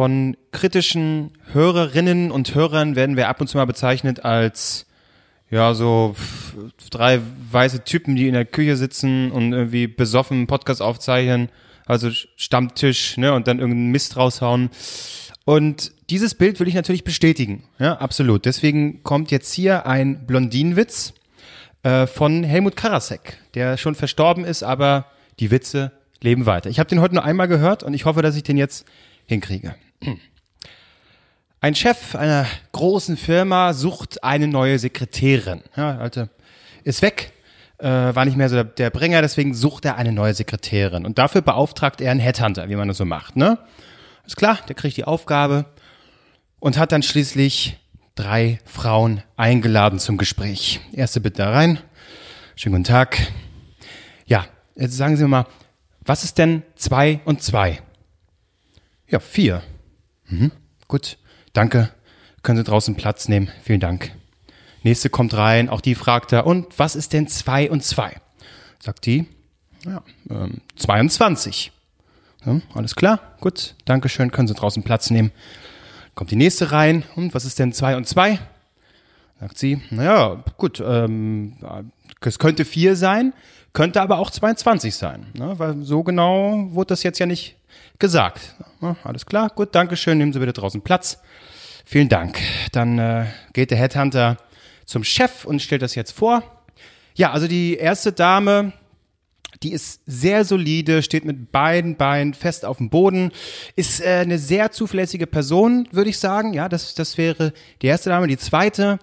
Von kritischen Hörerinnen und Hörern werden wir ab und zu mal bezeichnet als ja, so drei weiße Typen, die in der Küche sitzen und irgendwie besoffen Podcast aufzeichnen, also Stammtisch, ne, und dann irgendeinen Mist raushauen. Und dieses Bild will ich natürlich bestätigen, ja, absolut. Deswegen kommt jetzt hier ein Blondinenwitz äh, von Helmut Karasek, der schon verstorben ist, aber die Witze leben weiter. Ich habe den heute nur einmal gehört und ich hoffe, dass ich den jetzt hinkriege. Ein Chef einer großen Firma sucht eine neue Sekretärin. Ja, also ist weg, äh, war nicht mehr so der, der Bringer, deswegen sucht er eine neue Sekretärin. Und dafür beauftragt er einen Headhunter, wie man das so macht. Ne? Ist klar, der kriegt die Aufgabe und hat dann schließlich drei Frauen eingeladen zum Gespräch. Erste bitte da rein. Schönen guten Tag. Ja, jetzt sagen Sie mir mal, was ist denn zwei und zwei? Ja, vier. Mhm, gut, danke. Können Sie draußen Platz nehmen. Vielen Dank. Nächste kommt rein, auch die fragt er, und was ist denn zwei und zwei? Sagt die, ja, ähm, 22. Ja, alles klar, gut, danke schön, können Sie draußen Platz nehmen. Kommt die nächste rein, und was ist denn zwei und zwei? Sagt sie, naja, gut, ähm, es könnte vier sein, könnte aber auch 22 sein, ne? weil so genau wurde das jetzt ja nicht gesagt. Ja, alles klar, gut, danke schön, nehmen Sie bitte draußen Platz. Vielen Dank. Dann äh, geht der Headhunter zum Chef und stellt das jetzt vor. Ja, also die erste Dame, die ist sehr solide, steht mit beiden Beinen fest auf dem Boden, ist äh, eine sehr zuverlässige Person, würde ich sagen. Ja, das, das wäre die erste Dame. Die zweite,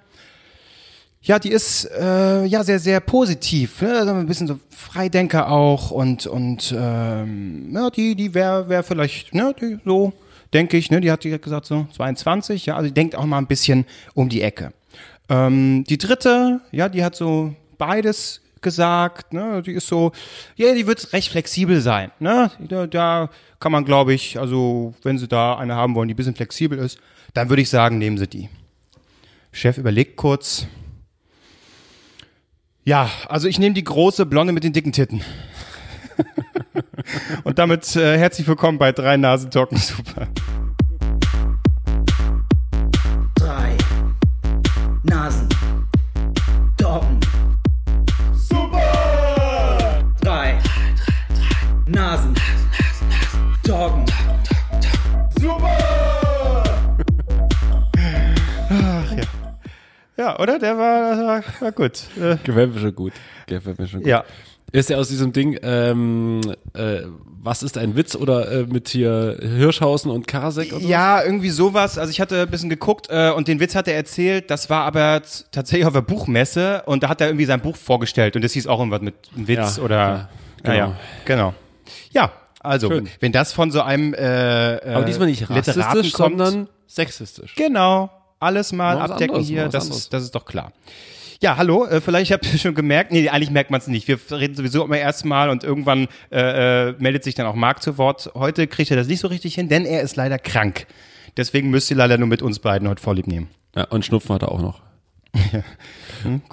ja, die ist äh, ja sehr, sehr positiv, ne? also ein bisschen so Freidenker auch und und ähm, ja, die die wäre wär vielleicht ne, die, so denke ich, ne, die hat die gesagt so 22, ja, also die denkt auch mal ein bisschen um die Ecke. Ähm, die dritte, ja, die hat so beides gesagt, ne, die ist so, ja, die wird recht flexibel sein, ne, da, da kann man, glaube ich, also wenn Sie da eine haben wollen, die ein bisschen flexibel ist, dann würde ich sagen, nehmen Sie die. Chef überlegt kurz. Ja, also ich nehme die große Blonde mit den dicken Titten. Und damit äh, herzlich willkommen bei drei Nasen Talken Super. Oder? Der war, war, war gut. Äh, Gefällt mir schon gut. Gefällt mir schon gut. ja. Ist ja aus diesem Ding, ähm, äh, was ist ein Witz oder äh, mit hier Hirschhausen und Karasek so? Ja, irgendwie sowas. Also ich hatte ein bisschen geguckt äh, und den Witz hat er erzählt. Das war aber tatsächlich auf der Buchmesse und da hat er irgendwie sein Buch vorgestellt und das hieß auch irgendwas mit einem Witz Ja, oder. ja, Ja, ja, genau. Ja, also Schön. wenn das von so einem äh, äh, Aber diesmal nicht Literaten rassistisch, kommt, sondern sexistisch. Genau, alles mal was abdecken anderes, hier, das anderes. ist, das ist doch klar. Ja, hallo, äh, vielleicht habt ihr schon gemerkt, nee, eigentlich merkt man es nicht. Wir reden sowieso immer erstmal und irgendwann äh, äh, meldet sich dann auch Marc zu Wort. Heute kriegt er das nicht so richtig hin, denn er ist leider krank. Deswegen müsst ihr leider nur mit uns beiden heute vorlieb nehmen. Ja, und Schnupfen hat er auch noch.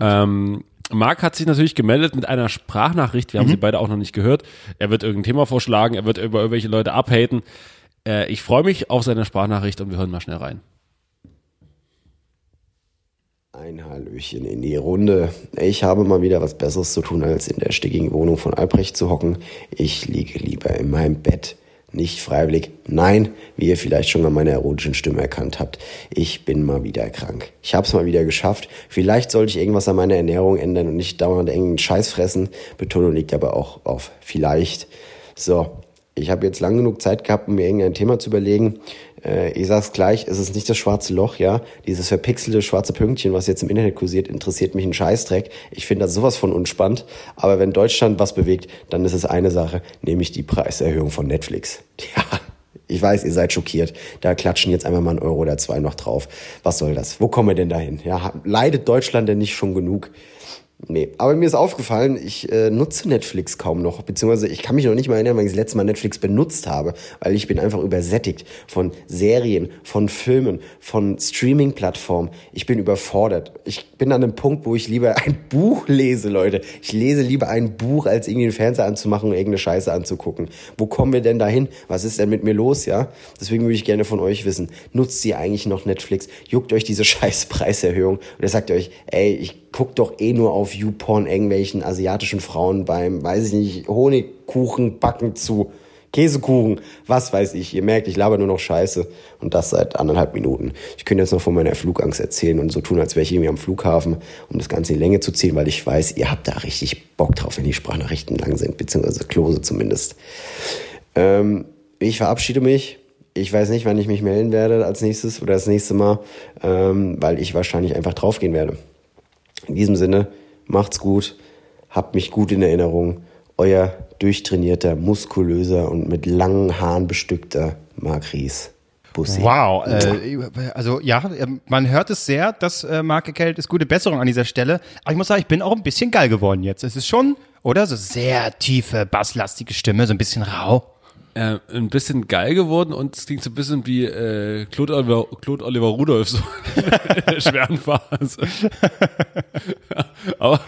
ähm, Marc hat sich natürlich gemeldet mit einer Sprachnachricht. Wir haben sie beide auch noch nicht gehört. Er wird irgendein Thema vorschlagen, er wird über irgendwelche Leute abhaten. Äh, ich freue mich auf seine Sprachnachricht und wir hören mal schnell rein. Ein Hallöchen in die Runde. Ich habe mal wieder was Besseres zu tun, als in der stickigen Wohnung von Albrecht zu hocken. Ich liege lieber in meinem Bett. Nicht freiwillig. Nein, wie ihr vielleicht schon an meiner erotischen Stimme erkannt habt. Ich bin mal wieder krank. Ich habe es mal wieder geschafft. Vielleicht sollte ich irgendwas an meiner Ernährung ändern und nicht dauernd engen Scheiß fressen. Betonung liegt aber auch auf vielleicht. So, ich habe jetzt lang genug Zeit gehabt, um mir irgendein Thema zu überlegen. Äh, ich sag's gleich, es ist nicht das schwarze Loch, ja. Dieses verpixelte schwarze Pünktchen, was jetzt im Internet kursiert, interessiert mich ein Scheißdreck. Ich finde das sowas von unspannend. Aber wenn Deutschland was bewegt, dann ist es eine Sache, nämlich die Preiserhöhung von Netflix. Ja, ich weiß, ihr seid schockiert. Da klatschen jetzt einmal mal ein Euro oder zwei noch drauf. Was soll das? Wo kommen wir denn dahin? Ja, leidet Deutschland denn nicht schon genug? Nee, aber mir ist aufgefallen, ich äh, nutze Netflix kaum noch, beziehungsweise ich kann mich noch nicht mal erinnern, wann ich das letzte Mal Netflix benutzt habe, weil ich bin einfach übersättigt von Serien, von Filmen, von Streaming-Plattformen. Ich bin überfordert. Ich bin an einem Punkt, wo ich lieber ein Buch lese, Leute. Ich lese lieber ein Buch, als irgendwie den Fernseher anzumachen und irgendeine Scheiße anzugucken. Wo kommen wir denn dahin? Was ist denn mit mir los, ja? Deswegen würde ich gerne von euch wissen, nutzt ihr eigentlich noch Netflix? Juckt euch diese scheiß Preiserhöhung? Oder sagt ihr euch, ey, ich guck doch eh nur auf YouPorn irgendwelchen asiatischen Frauen beim, weiß ich nicht, Honigkuchen backen zu. Käsekuchen, was weiß ich. Ihr merkt, ich laber nur noch Scheiße und das seit anderthalb Minuten. Ich könnte jetzt noch von meiner Flugangst erzählen und so tun, als wäre ich irgendwie am Flughafen, um das Ganze in Länge zu ziehen, weil ich weiß, ihr habt da richtig Bock drauf, wenn die Sprachnachrichten lang sind, beziehungsweise Klose zumindest. Ähm, ich verabschiede mich. Ich weiß nicht, wann ich mich melden werde als nächstes oder das nächste Mal, ähm, weil ich wahrscheinlich einfach draufgehen werde. In diesem Sinne, macht's gut, habt mich gut in Erinnerung. Euer durchtrainierter, muskulöser und mit langen Haaren bestückter Marc Ries. Bussi. Wow, äh, also ja, man hört es sehr, dass äh, Marc Eckelt ist gute Besserung an dieser Stelle. Aber ich muss sagen, ich bin auch ein bisschen geil geworden jetzt. Es ist schon, oder? So sehr tiefe, basslastige Stimme, so ein bisschen rau. Äh, ein bisschen geil geworden und es klingt so ein bisschen wie äh, Claude, Oliver, Claude Oliver Rudolph so in der schweren Phase. Aber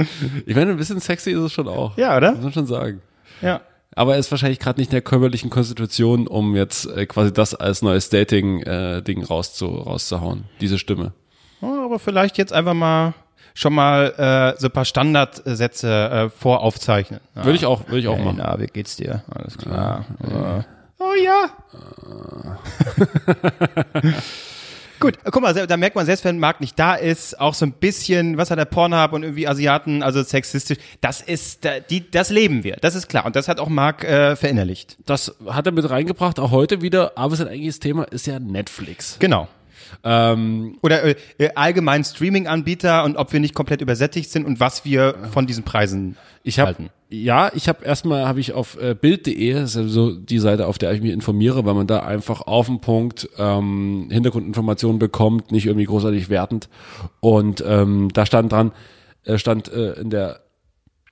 ich meine, ein bisschen sexy ist es schon auch. Ja, oder? Muss man schon sagen. Ja. Aber er ist wahrscheinlich gerade nicht in der körperlichen Konstitution, um jetzt äh, quasi das als neues Dating-Ding rauszu, rauszuhauen, diese Stimme. Ja, aber vielleicht jetzt einfach mal schon mal äh, so ein paar Standardsätze äh, voraufzeichnen. Ja. Würde ich auch, würde ich auch Hey, machen. na, wie geht's dir? Alles klar. Ja. Oh ja. Gut, guck mal, da merkt man, selbst wenn Marc nicht da ist, auch so ein bisschen, was hat der Pornhub und irgendwie Asiaten, also sexistisch, das ist, die, das leben wir, das ist klar. Und das hat auch Marc äh, verinnerlicht. Das hat er mit reingebracht, auch heute wieder, aber sein eigentliches Thema ist ja Netflix. Genau. Ähm, Oder äh, allgemein Streaming-Anbieter und ob wir nicht komplett übersättigt sind und was wir von diesen Preisen Ich habe halten. ja, ich habe erstmal habe ich auf äh, bild.de, das ist ja so die Seite, auf der ich mich informiere, weil man da einfach auf den Punkt ähm, Hintergrundinformationen bekommt, nicht irgendwie großartig wertend. Und ähm, da stand dran, äh, stand äh, in der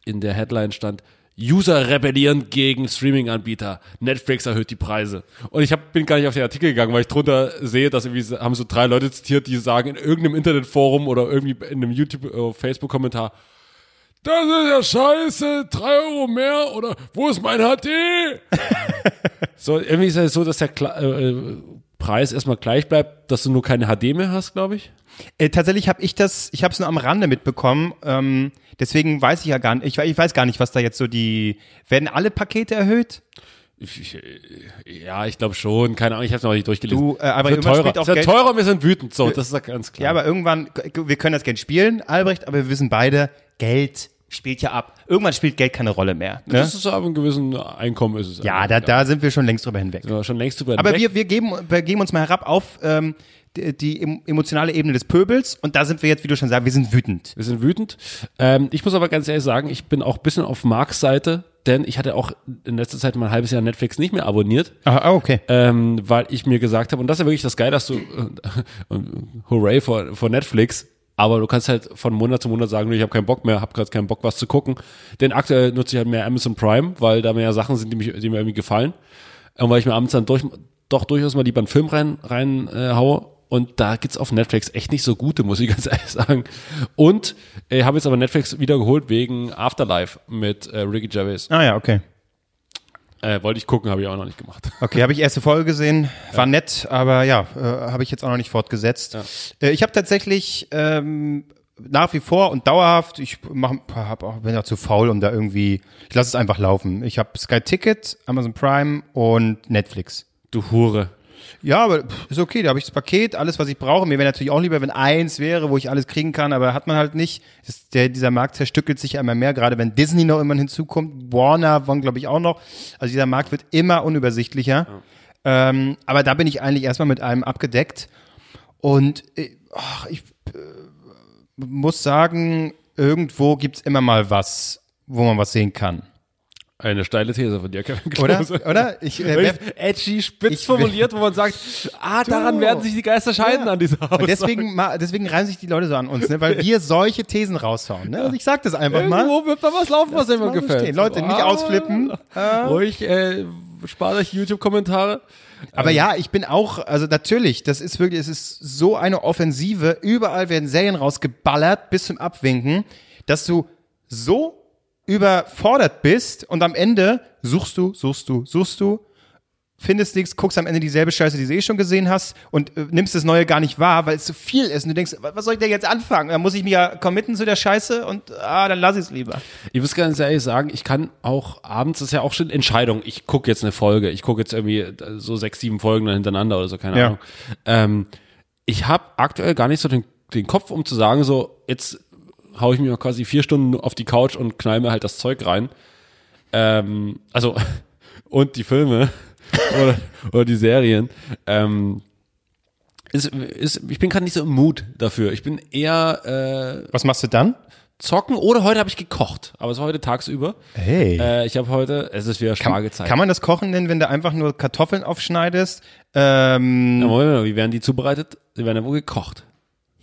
in der Headline stand User rebellieren gegen Streaming-Anbieter. Netflix erhöht die Preise. Und ich hab, bin gar nicht auf den Artikel gegangen, weil ich drunter sehe, dass irgendwie haben so drei Leute zitiert, die sagen in irgendeinem Internetforum oder irgendwie in einem YouTube, äh, Facebook-Kommentar, das ist ja scheiße, drei Euro mehr oder wo ist mein HD? so, irgendwie ist es so, dass der Kla äh, Preis erstmal gleich bleibt, dass du nur keine HD mehr hast, glaube ich. Äh, tatsächlich habe ich das, ich habe es nur am Rande mitbekommen. Ähm, deswegen weiß ich ja gar nicht, ich, ich weiß gar nicht, was da jetzt so die, werden alle Pakete erhöht? Ich, ja, ich glaube schon. Keine Ahnung, ich habe es noch nicht durchgelesen. Du, äh, aber es wird teurer. spielt auch es wird Geld- teurer, wir sind wütend. So, das ist ja ganz klar. Ja, aber irgendwann, wir können das Geld spielen, Albrecht, aber wir wissen beide, Geld spielt ja ab. Irgendwann spielt Geld keine Rolle mehr. Ne? das ist aber ein gewissen Einkommen ist es. Ja, da, da sind wir schon längst drüber hinweg. schon längst drüber Aber hinweg. wir, wir, geben, wir geben uns mal herab auf ähm, die, die em- emotionale Ebene des Pöbels und da sind wir jetzt, wie du schon sagst, wir sind wütend. Wir sind wütend. Ähm, ich muss aber ganz ehrlich sagen, ich bin auch ein bisschen auf Marks Seite, denn ich hatte auch in letzter Zeit mal ein halbes Jahr Netflix nicht mehr abonniert, Ah, okay. ähm, weil ich mir gesagt habe, und das ist ja wirklich das Geile, dass du, äh, hooray vor, vor Netflix, aber du kannst halt von Monat zu Monat sagen, ich habe keinen Bock mehr, habe gerade keinen Bock, was zu gucken. Denn aktuell nutze ich halt mehr Amazon Prime, weil da mehr Sachen sind, die, mich, die mir irgendwie gefallen. Und weil ich mir abends dann durch, doch durchaus mal lieber einen Film rein, rein äh, haue. Und da gibt's auf Netflix echt nicht so gute, muss ich ganz ehrlich sagen. Und äh, habe jetzt aber Netflix wieder geholt wegen Afterlife mit äh, Ricky Gervais. Ah ja, okay. Äh, wollte ich gucken, habe ich auch noch nicht gemacht. Okay, habe ich erste Folge gesehen, war nett, aber ja, äh, habe ich jetzt auch noch nicht fortgesetzt. Äh, ich habe tatsächlich ähm, nach wie vor und dauerhaft, ich mach, hab auch, bin auch zu faul, um da irgendwie, ich lasse es einfach laufen. Ich habe Sky Ticket, Amazon Prime und Netflix. Du Hure. Ja, aber ist okay, da habe ich das Paket, alles, was ich brauche. Mir wäre natürlich auch lieber, wenn eins wäre, wo ich alles kriegen kann, aber hat man halt nicht. Das, der, dieser Markt zerstückelt sich ja immer mehr, gerade wenn Disney noch immer hinzukommt. Warner waren, glaube ich, auch noch. Also dieser Markt wird immer unübersichtlicher. Ähm, aber da bin ich eigentlich erstmal mit allem abgedeckt. Und äh, ach, ich äh, muss sagen, irgendwo gibt's immer mal was, wo man was sehen kann. Eine steile These von dir, Kevin Oder? Klose. Oder? Ich, äh, wer, Edgy, spitz Ich- formuliert, wo man sagt, ah, daran werden sich die Geister scheiden Ja. an dieser Aussage. und deswegen, deswegen reimen sich die Leute so an uns, ne? weil wir solche Thesen raushauen. Ne? Also ich sag das einfach mal. Irgendwo wird da was laufen, was immer gefällt. stehen. Leute, nicht Ah, ausflippen. Ruhig, äh, spart euch YouTube-Kommentare. Aber ja, ich bin auch, also natürlich, das ist wirklich, es ist so eine Offensive. Überall werden Serien rausgeballert bis zum Abwinken, dass du so überfordert bist und am Ende suchst du, suchst du, suchst du, findest nichts, guckst am Ende dieselbe Scheiße, die du eh schon gesehen hast und äh, nimmst das Neue gar nicht wahr, weil es zu viel ist und du denkst, was soll ich denn jetzt anfangen? Da muss ich mich ja committen zu der Scheiße und ah, dann lass ich es lieber. Ich muss ganz ehrlich sagen, ich kann auch abends, das ist ja auch schon Entscheidung, ich gucke jetzt eine Folge, ich gucke jetzt irgendwie äh, so sechs, sieben Folgen dann hintereinander oder so, keine Ja. Ahnung. Ähm, ich habe aktuell gar nicht so den, den Kopf, um zu sagen, so, jetzt hau ich mir quasi vier Stunden auf die Couch und knall mir halt das Zeug rein. Ähm, also, und die Filme oder, oder die Serien. Ähm, ist, ist, ich bin gerade nicht so im Mut dafür. Ich bin eher äh, Was machst du dann? zocken oder heute habe ich gekocht. Aber es war heute tagsüber. Hey. Äh, ich habe heute, es ist wieder Spargelzeit. Kann man das kochen nennen, wenn du einfach nur Kartoffeln aufschneidest? Ähm, ja, Moment mal, wie werden die zubereitet? Die werden ja wohl gekocht.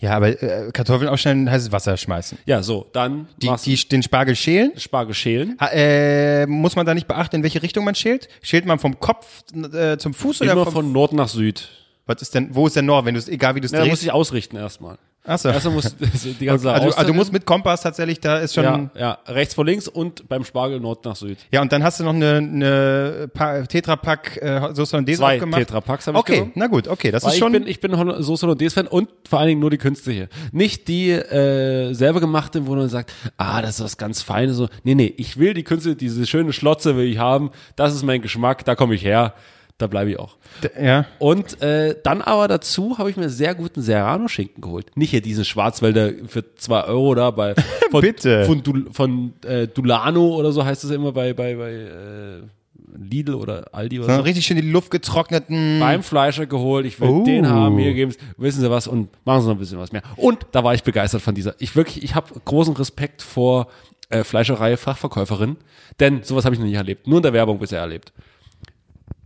Ja, aber äh, Kartoffeln aufschneiden heißt Wasser schmeißen. Ja, so, dann Die, machst die, den Spargel schälen. Spargel schälen. Ha, äh, muss man da nicht beachten, in welche Richtung man schält? Schält man vom Kopf äh, zum Fuß oder Immer vom, von Nord nach Süd. was ist denn, wo ist der Nord, wenn du es, egal wie du es Ja, da muss drehst? ich ausrichten erstmal. Achso. Erstmal muss die ganze Sache Also, also du musst mit Kompass tatsächlich, da ist schon, ja, ja. ja, rechts vor links und beim Spargel Nord nach Süd. und dann hast du noch eine, eine Pa- Tetrapack äh, Soße Hollandaise Zwei aufgemacht. Tetrapacks habe ich Okay, genommen. na gut, okay, das Weil ist ich schon, bin, ich bin Hol- Soße Hollandaise-Fan und vor allen Dingen nur die künstliche. Nicht die äh, selber gemachte, wo man sagt, ah, das ist was ganz Feines. So. Nee, nee, ich will die künstliche, diese schöne Schlotze will ich haben. Das ist mein Geschmack, da komme ich her. Da bleibe ich auch. ja. Und äh, dann aber dazu habe ich mir sehr guten Serrano-Schinken geholt. Nicht hier diesen Schwarzwälder für zwei Euro da bei von, Bitte. von, Dul, von äh, Dulano oder so heißt es immer bei, bei, bei äh, Lidl oder Aldi oder So so. richtig schön die Luft getrockneten. Beim Fleischer geholt, ich will Oh. den haben, hier geben wissen Sie was und machen Sie noch ein bisschen was mehr. Und da war ich begeistert von dieser. Ich wirklich, ich habe großen Respekt vor äh, Fleischerei Fachverkäuferin, denn sowas habe ich noch nicht erlebt, nur in der Werbung bisher erlebt.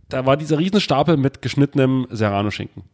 Da war dieser Riesenstapel mit geschnittenem Serrano-Schinken.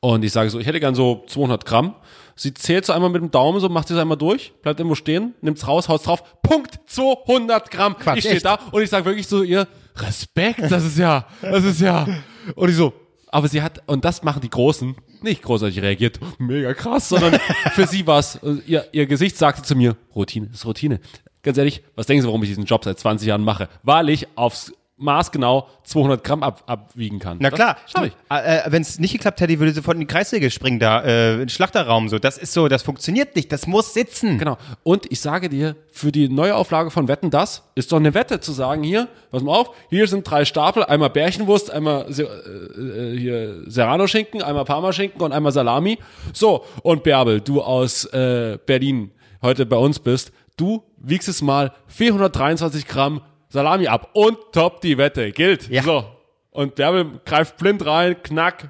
Und ich sage so, ich hätte gern so 200 Gramm. Sie zählt so einmal mit dem Daumen, so macht sie es einmal durch, bleibt irgendwo stehen, nimmt's raus, haut's drauf, Punkt, 200 Gramm. Quatsch, ich stehe da und ich sage wirklich so ihr, Respekt, das ist ja, das ist ja. Und ich so, aber sie hat, und das machen die Großen, nicht großartig reagiert, mega krass, sondern für sie war's, ihr, ihr Gesicht sagte zu mir, Routine, das ist Routine. Ganz ehrlich, was denken Sie, warum ich diesen Job seit 20 Jahren mache? Weil ich aufs Maß genau 200 Gramm ab, abwiegen kann. Na klar, Das schaff ich. Äh, Wenn es nicht geklappt hätte, würde sie sofort in die Kreissäge springen, da, äh, in den Schlachterraum. So, das ist so, das funktioniert nicht, das muss sitzen. Genau. Und ich sage dir, für die Neuauflage von Wetten, das ist doch eine Wette zu sagen, hier, pass mal auf, hier sind drei Stapel, einmal Bärchenwurst, einmal äh, äh, hier Serrano-Schinken, einmal Parmaschinken und einmal Salami. So, und Bärbel, du aus äh, Berlin heute bei uns bist, du wiegst es mal 423 Gramm Salami ab und top die Wette, gilt. Ja. So. Und Bärbel greift blind rein, knack,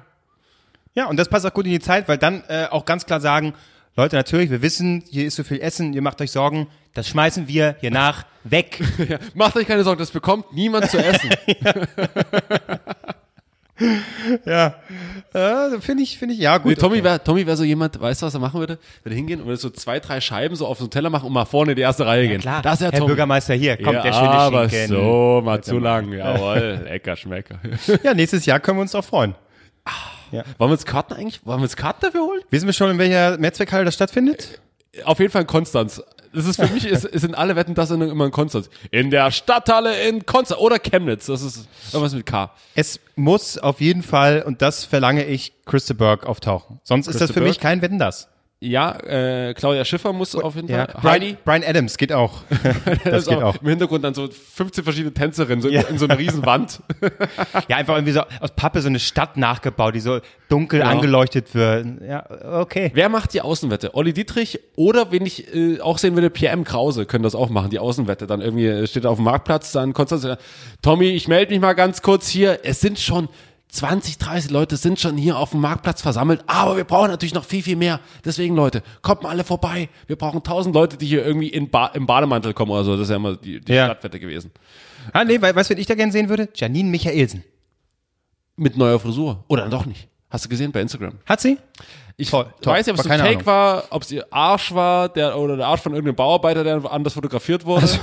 Ja, und das passt auch gut in die Zeit, weil dann äh, auch ganz klar sagen, Leute, natürlich, wir wissen, hier ist so viel Essen, ihr macht euch Sorgen, das schmeißen wir hier nach weg. Macht euch keine Sorgen, das bekommt niemand zu essen. ja, äh, finde ich, finde ich, ja gut. Nee, Tommy okay. wäre Tommy wär so jemand, weißt du, was er machen würde? Würde hingehen und würde so zwei, drei Scheiben so auf so einen Teller machen und mal vorne in die erste Reihe gehen. Klar, Das ist ja Herr Tommy. Bürgermeister, hier kommt ja, der schöne aber Schinken. so, mal zu lang. Jawohl, lecker Schmecker. Ja, nächstes Jahr können wir uns doch freuen. Wollen wir uns Karten eigentlich, wollen wir uns Karten dafür holen? Wissen wir schon, in welcher Mehrzweckhalle das stattfindet? Auf jeden Fall in Konstanz. Das ist für mich, ist, ist in alle Wetten das immer in Konstanz. In der Stadthalle in Konstanz oder Chemnitz. Das ist irgendwas mit K. Es muss auf jeden Fall, und das verlange ich, Christa Burke auftauchen. Sonst ist das Christa für mich Burke? kein Wetten, das. Ja, äh, Claudia Schiffer muss auf jeden Ja, Fall. Brian, Adams geht auch. das geht auch. Im Hintergrund dann so 15 verschiedene Tänzerinnen so in- Ja. in, so einer riesen Wand. Ja, einfach irgendwie so aus Pappe so eine Stadt nachgebaut, die so dunkel Ja. angeleuchtet wird. Ja, okay. Wer macht die Außenwette? Olli Dietrich oder wenn ich äh, auch sehen würde, Pierre M. Krause können das auch machen, die Außenwette. Dann irgendwie äh, steht er auf dem Marktplatz, dann Konstanz, Tommy, ich melde mich mal ganz kurz hier. Es sind schon 20, 30 Leute sind schon hier auf dem Marktplatz versammelt, aber wir brauchen natürlich noch viel, viel mehr. Deswegen, Leute, kommt mal alle vorbei. Wir brauchen 1000 Leute, die hier irgendwie in ba im Bademantel kommen oder so. Das ist ja immer die, die Ja. Stadtwette gewesen. Ah, nee, we- weißt du, wen ich da gerne sehen würde? Janine Michaelsen. Mit neuer Frisur. Oder doch nicht. Hast du gesehen bei Instagram? Hat sie? Ich Toll, toll. weiß nicht, ob es keine fake Ahnung. war, ob es ihr Arsch war der, oder der Arsch von irgendeinem Bauarbeiter, der anders fotografiert wurde.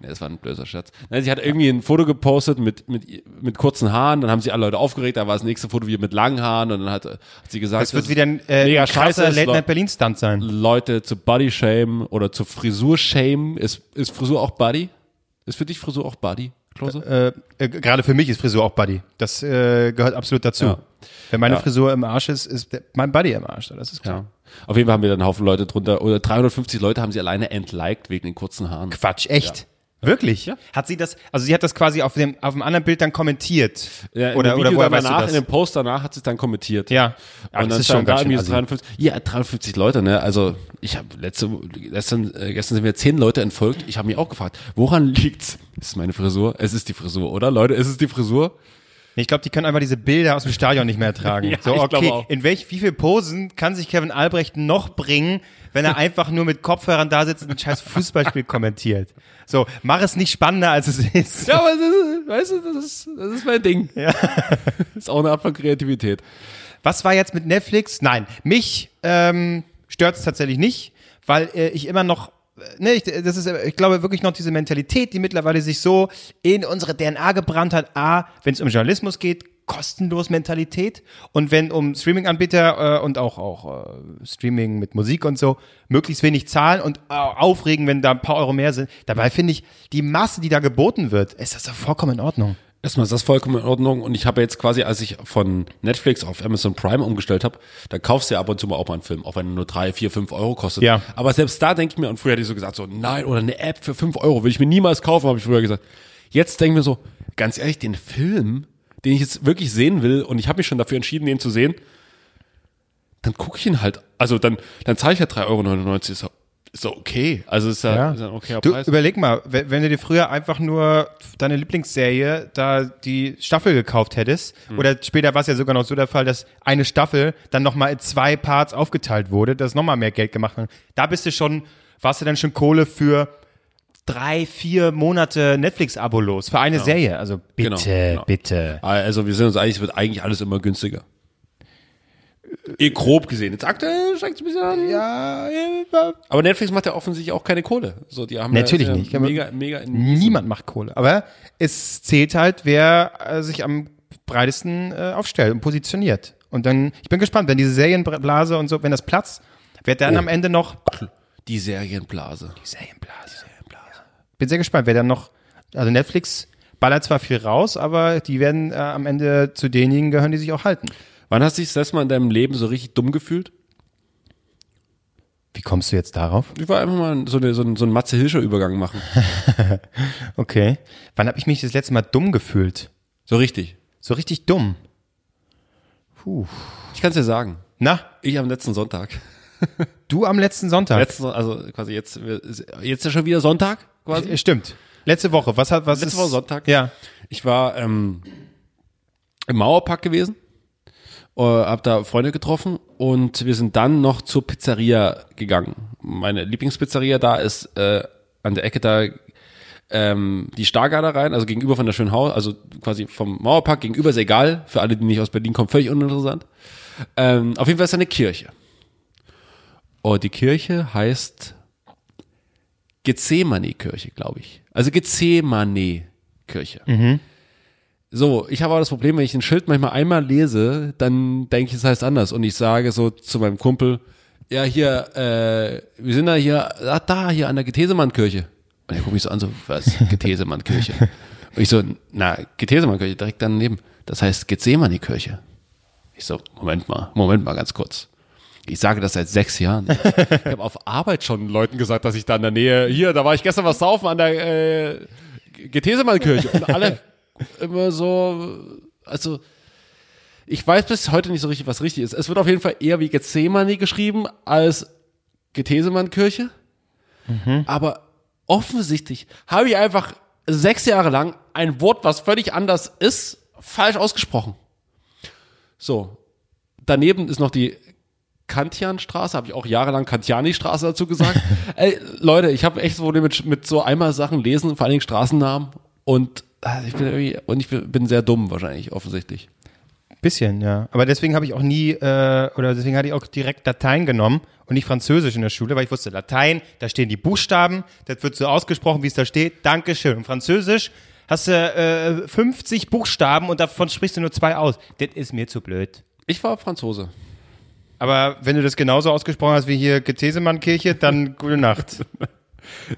Nee, das war ein böser Scherz. Nein, sie hat irgendwie ein Foto gepostet mit, mit, mit kurzen Haaren, dann haben sie alle Leute aufgeregt, da war das nächste Foto wieder mit langen Haaren und dann hat, hat sie gesagt, Das wird wieder ein äh, mega ein krasser Late Night Berlin Stunt sein. Leute zu Body Shame oder zu Frisur Shame. Ist, ist Frisur auch Body? Ist für dich Frisur auch Body, Klose? Äh, äh, Gerade für mich ist Frisur auch Buddy. Das äh, gehört absolut dazu. Ja. Wenn meine Ja. Frisur im Arsch ist, ist mein Buddy im Arsch. Das ist klar. Ja. Auf jeden Fall haben wir dann einen Haufen Leute drunter, oder 350 Leute haben sie alleine entliked wegen den kurzen Haaren. Quatsch, echt? Wirklich? Ja. Hat sie das, also sie hat das quasi auf dem, auf dem anderen Bild dann kommentiert. Ja, oder, in dem oder woher danach, weißt du das? in dem Post danach hat sie es dann kommentiert. ja. Aber und das dann ist schon da ganz schön irgendwie so 53, ja, 53 Leute, ne? Also ich habe letzte, gestern, äh, gestern sind mir zehn Leute entfolgt. Ich habe mich auch gefragt, woran liegt's? Es ist meine Frisur. Es ist die Frisur, oder Leute? Es ist die Frisur. Ich glaube, die können einfach diese Bilder aus dem Stadion nicht mehr ertragen. Ja, so, okay, in welch, wie viel Posen kann sich Kevin Albrecht noch bringen, wenn er einfach nur mit Kopfhörern da sitzt und ein scheiß Fußballspiel kommentiert? So, mach es nicht spannender, als es ist. Ja, aber das ist, weißt du, das ist, das ist mein Ding. Ja. ist auch eine Art von Kreativität. Was war jetzt mit Netflix? Nein, mich ähm, stört es tatsächlich nicht, weil äh, ich immer noch, ne, ich, das ist, ich glaube wirklich noch diese Mentalität, die mittlerweile sich so in unsere DNA gebrannt hat. A, wenn es um Journalismus geht, kostenlos Mentalität und wenn um Streaming-Anbieter äh, und auch auch äh, Streaming mit Musik und so möglichst wenig zahlen und äh, aufregen, wenn da ein paar Euro mehr sind. Dabei finde ich die Masse, die da geboten wird, ist das doch vollkommen in Ordnung. Erstmal ist das vollkommen in Ordnung und ich habe jetzt quasi, als ich von Netflix auf Amazon Prime umgestellt habe, da kaufst du ja ab und zu mal auch mal einen Film, auch wenn er nur drei, vier, fünf Euro kostet. Ja. Aber selbst da denke ich mir, und früher hätte ich so gesagt, so nein, oder eine App für fünf Euro will ich mir niemals kaufen, habe ich früher gesagt. Jetzt denke ich mir so, ganz ehrlich, den Film, den ich jetzt wirklich sehen will und ich habe mich schon dafür entschieden, den zu sehen, dann gucke ich ihn halt, also dann, dann zahle ich ja 3,99 Euro, ist ja okay. Also ist ja, ja okayer Du, überleg mal, wenn, wenn du dir früher einfach nur deine Lieblingsserie da die Staffel gekauft hättest, Hm. oder später war es ja sogar noch so der Fall, dass eine Staffel dann nochmal in zwei Parts aufgeteilt wurde, das nochmal mehr Geld gemacht hat. Da bist du schon, warst du dann schon Kohle für drei, vier Monate Netflix-Abo los, für eine Serie. Also bitte, Genau, genau. bitte. Also wir sind uns eigentlich, es wird eigentlich alles immer günstiger. Eh grob gesehen. Jetzt aktuell steigt es ein bisschen an. Ja, Aber Netflix macht ja offensichtlich auch keine Kohle. So, die haben Natürlich ja, nicht. Mega, mega niemand macht Kohle. Aber es zählt halt, wer äh, sich am breitesten äh, aufstellt und positioniert. Und dann, ich bin gespannt, wenn diese Serienblase und so, wenn das platzt, wer dann Oh. am Ende noch die Serienblase. Serienblase. Bin sehr gespannt, wer dann noch, also Netflix ballert zwar viel raus, aber die werden äh, am Ende zu denjenigen gehören, die sich auch halten. Wann hast du dich das letzte Mal in deinem Leben so richtig dumm gefühlt? Wie kommst du jetzt darauf? Ich war einfach mal so, eine, so, einen, so einen Matze-Hilscher-Übergang machen. Okay. Wann habe ich mich das letzte Mal dumm gefühlt? So richtig. So richtig dumm. Ich kann es dir sagen. Na, Ich am letzten Sonntag. du am letzten Sonntag. Letzten, also quasi jetzt, jetzt ist ja schon wieder Sonntag quasi. Äh, Stimmt. Letzte Woche. Was hat, was Letzte ist? Woche Sonntag. Ja. Ich war ähm, im Mauerpark gewesen, äh, hab da Freunde getroffen und wir sind dann noch zur Pizzeria gegangen. Meine Lieblingspizzeria da ist äh, an der Ecke da ähm, die Stargarder rein, also gegenüber von der Schönhaus, also quasi vom Mauerpark gegenüber ist egal, für alle, die nicht aus Berlin kommen, völlig uninteressant. Ähm, auf jeden Fall ist da eine Kirche. Und die Kirche heißt Gethsemane-Kirche, glaube ich. Also Gethsemane-Kirche. So, ich habe aber das Problem, wenn ich ein Schild manchmal einmal lese, dann denke ich, es heißt anders. Und ich sage so zu meinem Kumpel, ja, hier, äh, wir sind da hier, ah, da, hier an der Gethesemann-Kirche. Und er guckt mich so an, so, was, Gethesemann-Kirche? Und ich so, na, Gethesemann-Kirche, direkt daneben. Das heißt Gethsemane-Kirche. Ich so, Moment mal, Moment mal ganz kurz. Ich sage das seit sechs Jahren. Ich habe auf Arbeit schon Leuten gesagt, dass ich da in der Nähe, hier, da war ich gestern was saufen an der äh, Gethesemann-Kirche. Und alle immer so, also ich weiß bis heute nicht so richtig, was richtig ist. Es wird auf jeden Fall eher wie Gethsemane geschrieben als Gethesemann-Kirche. Aber offensichtlich habe ich einfach sechs Jahre lang ein Wort, was völlig anders ist, falsch ausgesprochen. So. Daneben ist noch die Kantianstraße, habe ich auch jahrelang Kantiani-Straße dazu gesagt. Ey, Leute, ich habe echt so Probleme mit, mit so einmal Sachen lesen, vor allen Dingen Straßennamen. Und äh, ich bin irgendwie, und ich bin, bin sehr dumm wahrscheinlich, offensichtlich. Bisschen, ja. Aber deswegen habe ich auch nie, äh, oder deswegen hatte ich auch direkt Latein genommen und nicht Französisch in der Schule, weil ich wusste, Latein, da stehen die Buchstaben, das wird so ausgesprochen, wie es da steht. Dankeschön. Und Französisch hast du äh, 50 Buchstaben und davon sprichst du nur zwei aus. Das ist mir zu blöd. Ich war Franzose. Aber wenn du das genauso ausgesprochen hast wie hier Getesemann-Kirche, dann gute Nacht.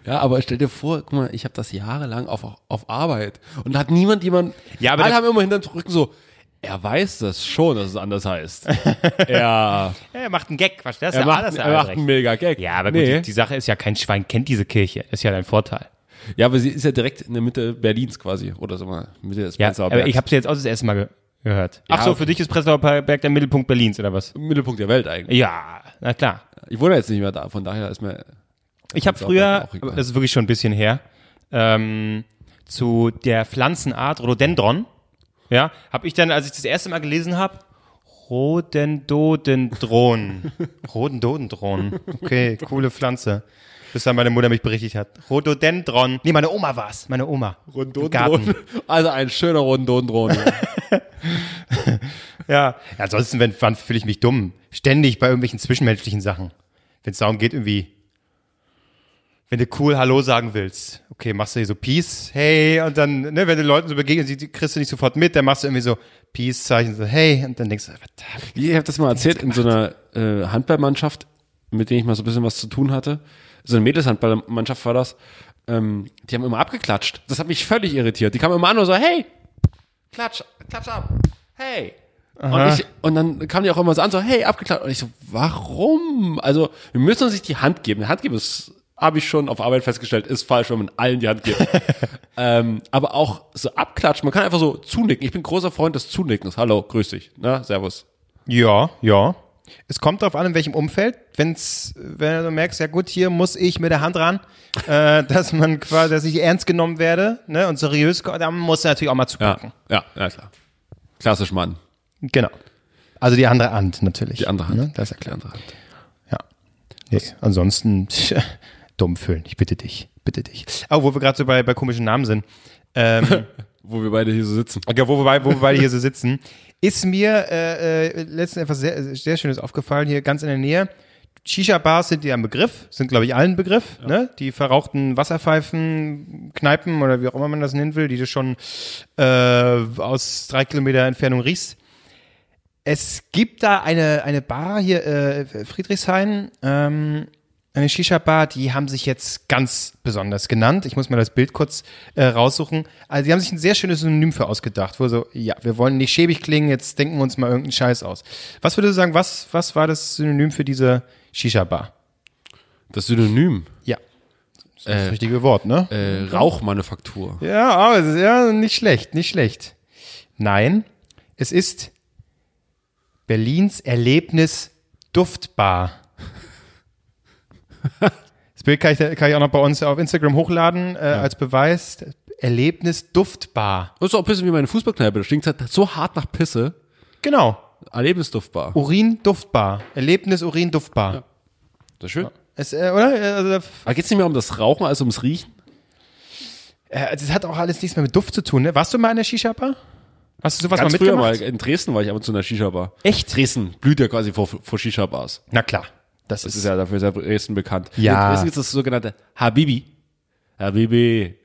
Ja, aber stell dir vor, guck mal, ich habe das jahrelang auf, auf Arbeit und da hat niemand jemand, Ja, aber alle haben immer hinterm Rücken so, er weiß das schon, dass es anders heißt. er, Ja, er macht einen Gag, was das? er, ja macht, alles er macht einen mega Gag. Ja, aber gut, nee. die, die Sache ist ja, kein Schwein kennt diese Kirche. Das ist ja dein Vorteil. Ja, aber sie ist ja direkt in der Mitte Berlins quasi, oder so mal, Mitte des Ja, Prenzlauer aber Bergs. ich habe sie jetzt auch das erste Mal ge gehört. Ach Ja, so, okay. für dich ist Prenzlauer Berg der Mittelpunkt Berlins, oder was? Mittelpunkt der Welt eigentlich. Ja, na klar. Ich wohne jetzt nicht mehr da, von daher ist mir, Ich habe früher, das ist wirklich schon ein bisschen her, ähm, zu der Pflanzenart Rhododendron, ja, habe ich dann, als ich das erste Mal gelesen habe, Rhododendron. Rhododendron. Okay, coole Pflanze. Bis dann meine Mutter mich berichtigt hat. Rhododendron. Nee, meine Oma war's. Meine Oma. Garten. Also ein schöner Rondondron. Ja. ja ansonsten, wenn, wann fühle ich mich dumm? Ständig bei irgendwelchen zwischenmenschlichen Sachen. Wenn es darum geht, irgendwie, wenn du cool Hallo sagen willst, okay, machst du hier so Peace, hey, und dann, ne, wenn du Leuten so begegnen, die, kriegst du nicht sofort mit, dann machst du irgendwie so Peace-Zeichen, so hey, und dann denkst du, was hab ich Ich habe das mal erzählt in so einer äh, Handballmannschaft, mit der ich mal so ein bisschen was zu tun hatte. So eine Mädelshandballmannschaft war das. Ähm, die haben immer abgeklatscht. Das hat mich völlig irritiert. Die kamen immer an und so, hey, klatsch, klatsch ab, hey. Und, ich, und dann kamen die auch immer so an, so, hey, abgeklatscht. Und ich so, warum? Also, wir müssen uns nicht die Hand geben. Die Hand geben ist, habe ich schon auf Arbeit festgestellt, ist falsch, wenn man allen die Hand gibt. ähm, aber auch so abklatschen, man kann einfach so zunicken. Ich bin großer Freund des Zunickens. Hallo, grüß dich. Na, servus. Ja, ja. Es kommt darauf an, in welchem Umfeld. Wenn's, wenn du merkst, ja gut, hier muss ich mit der Hand ran, äh, dass man quasi, dass ich ernst genommen werde, ne, und seriös, dann muss er natürlich auch mal Ja, zupacken. ja, ja, klar. Klassisch Mann. Genau. Also die andere Hand natürlich. Die andere Hand. Ne? Das ist ja Die klar. andere Hand. Ja. Nee, ansonsten dumm füllen. Ich bitte dich. Bitte dich. Aber wo wir gerade so bei, bei komischen Namen sind. Ähm, Wo wir beide hier so sitzen. Ja, wo wir, beide- wo wir beide hier so sitzen, ist mir äh, äh, letztens etwas sehr, sehr Schönes aufgefallen, hier ganz in der Nähe. Shisha-Bars sind ja ein Begriff, sind, glaube ich, allen Begriff. Ne? Die verrauchten Wasserpfeifen, Kneipen oder wie auch immer man das nennen will, die du schon äh, aus drei Kilometer Entfernung riechst. Es gibt da eine, eine Bar hier, äh, Friedrichshain, ähm, eine Shisha-Bar, die haben sich jetzt ganz besonders genannt. Ich muss mal das Bild kurz äh, raussuchen. Also die haben sich ein sehr schönes Synonym für ausgedacht, wo so, ja, wir wollen nicht schäbig klingen, jetzt denken wir uns mal irgendeinen Scheiß aus. Was würdest du sagen, was, was war das Synonym für diese Shisha-Bar? Das Synonym. Ja. Das ist das richtige Wort, ne? Äh, Rauchmanufaktur. Ja, aber es ist ja nicht schlecht, nicht schlecht. Nein, es ist Berlins Erlebnis Duftbar. Das Bild kann ich, kann ich auch noch bei uns auf Instagram hochladen äh, als Beweis. Erlebnis Duftbar. Das ist auch ein bisschen wie meine Fußballkneipe. Da stinkt halt so hart nach Pisse. Genau. Erlebnisduftbar. Urin Duftbar. Erlebnis Urin Duftbar. Das ist schön. Es, äh, oder? Äh, Also, Aber geht's nicht mehr um das Rauchen als ums Riechen? äh, das hat auch alles nichts mehr mit Duft zu tun. Ne? Warst du mal in der Shisha-Bar? Hast du sowas Ganz mal früher mitgemacht? mal. In Dresden war ich ab und zu in der Shisha-Bar. Echt? Dresden blüht ja quasi vor, vor Shisha-Bars. Na klar. Das, Das ist ist ja dafür sehr Dresden bekannt. Ja. In Dresden gibt es das sogenannte Habibi. Habibi.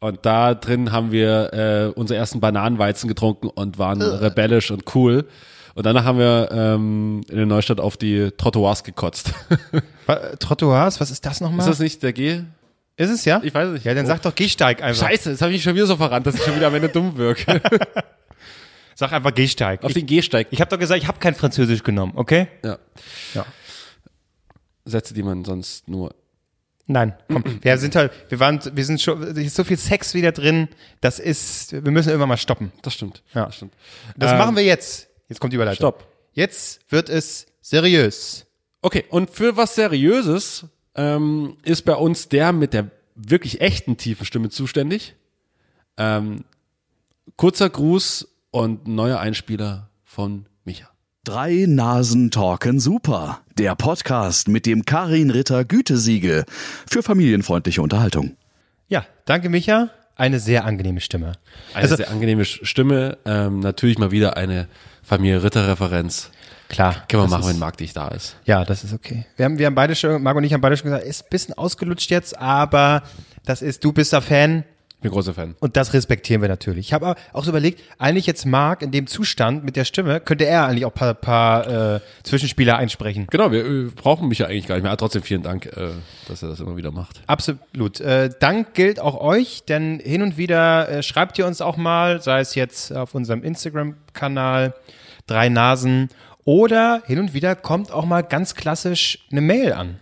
Und da drin haben wir äh, unsere ersten Bananenweizen getrunken und waren rebellisch und cool. Und danach haben wir ähm, in der Neustadt auf die Trottoirs gekotzt. Wa- Trottoirs, was ist das nochmal? Ist das nicht der G? Ist es ja? Ich weiß es nicht. Ja, dann Oh. sag doch Gehsteig einfach. Scheiße, jetzt habe ich mich schon wieder so verrannt, dass ich schon wieder am Ende dumm wirke. Sag einfach Gehsteig. auf Ich, den Gehsteig. ich habe doch gesagt, ich habe kein Französisch genommen, okay? Ja. Ja. Sätze, die man sonst nur. Nein, komm. Wir sind halt, wir waren, wir sind schon, es ist so viel Sex wieder drin. Das ist, wir müssen irgendwann mal stoppen. Das stimmt. Ja. Das stimmt. Das Ähm, machen wir jetzt. Jetzt kommt die Überleitung. Stopp. Jetzt wird es seriös. Okay, und für was Seriöses ähm, ist bei uns der mit der wirklich echten tiefen Stimme zuständig. Ähm, kurzer Gruß und neuer Einspieler von Micha. Drei Nasen talken super. Der Podcast mit dem Karin Ritter Gütesiegel für familienfreundliche Unterhaltung. Ja, danke Micha. Eine sehr angenehme Stimme. Eine Also sehr angenehme Stimme. Ähm, natürlich mal wieder eine Familie Ritter-Referenz. klar. Können wir machen, ist- wenn Marc dich da ist. Ja, das ist okay. Wir haben, wir haben beide schon, Marc und ich haben beide schon gesagt, ist ein bisschen ausgelutscht jetzt, aber das ist, du bist da Fan Ich bin großer Fan. und das respektieren wir natürlich. Ich habe aber auch so überlegt, eigentlich jetzt Marc in dem Zustand mit der Stimme, könnte er eigentlich auch paar, paar äh, Zwischenspieler einsprechen. Genau, wir äh, brauchen mich ja eigentlich gar nicht mehr. Aber trotzdem vielen Dank, äh, dass er das immer wieder macht. Absolut. Äh, Dank gilt auch euch, denn hin und wieder äh, schreibt ihr uns auch mal, sei es jetzt auf unserem Instagram-Kanal, drei Nasen, oder hin und wieder kommt auch mal ganz klassisch eine Mail an.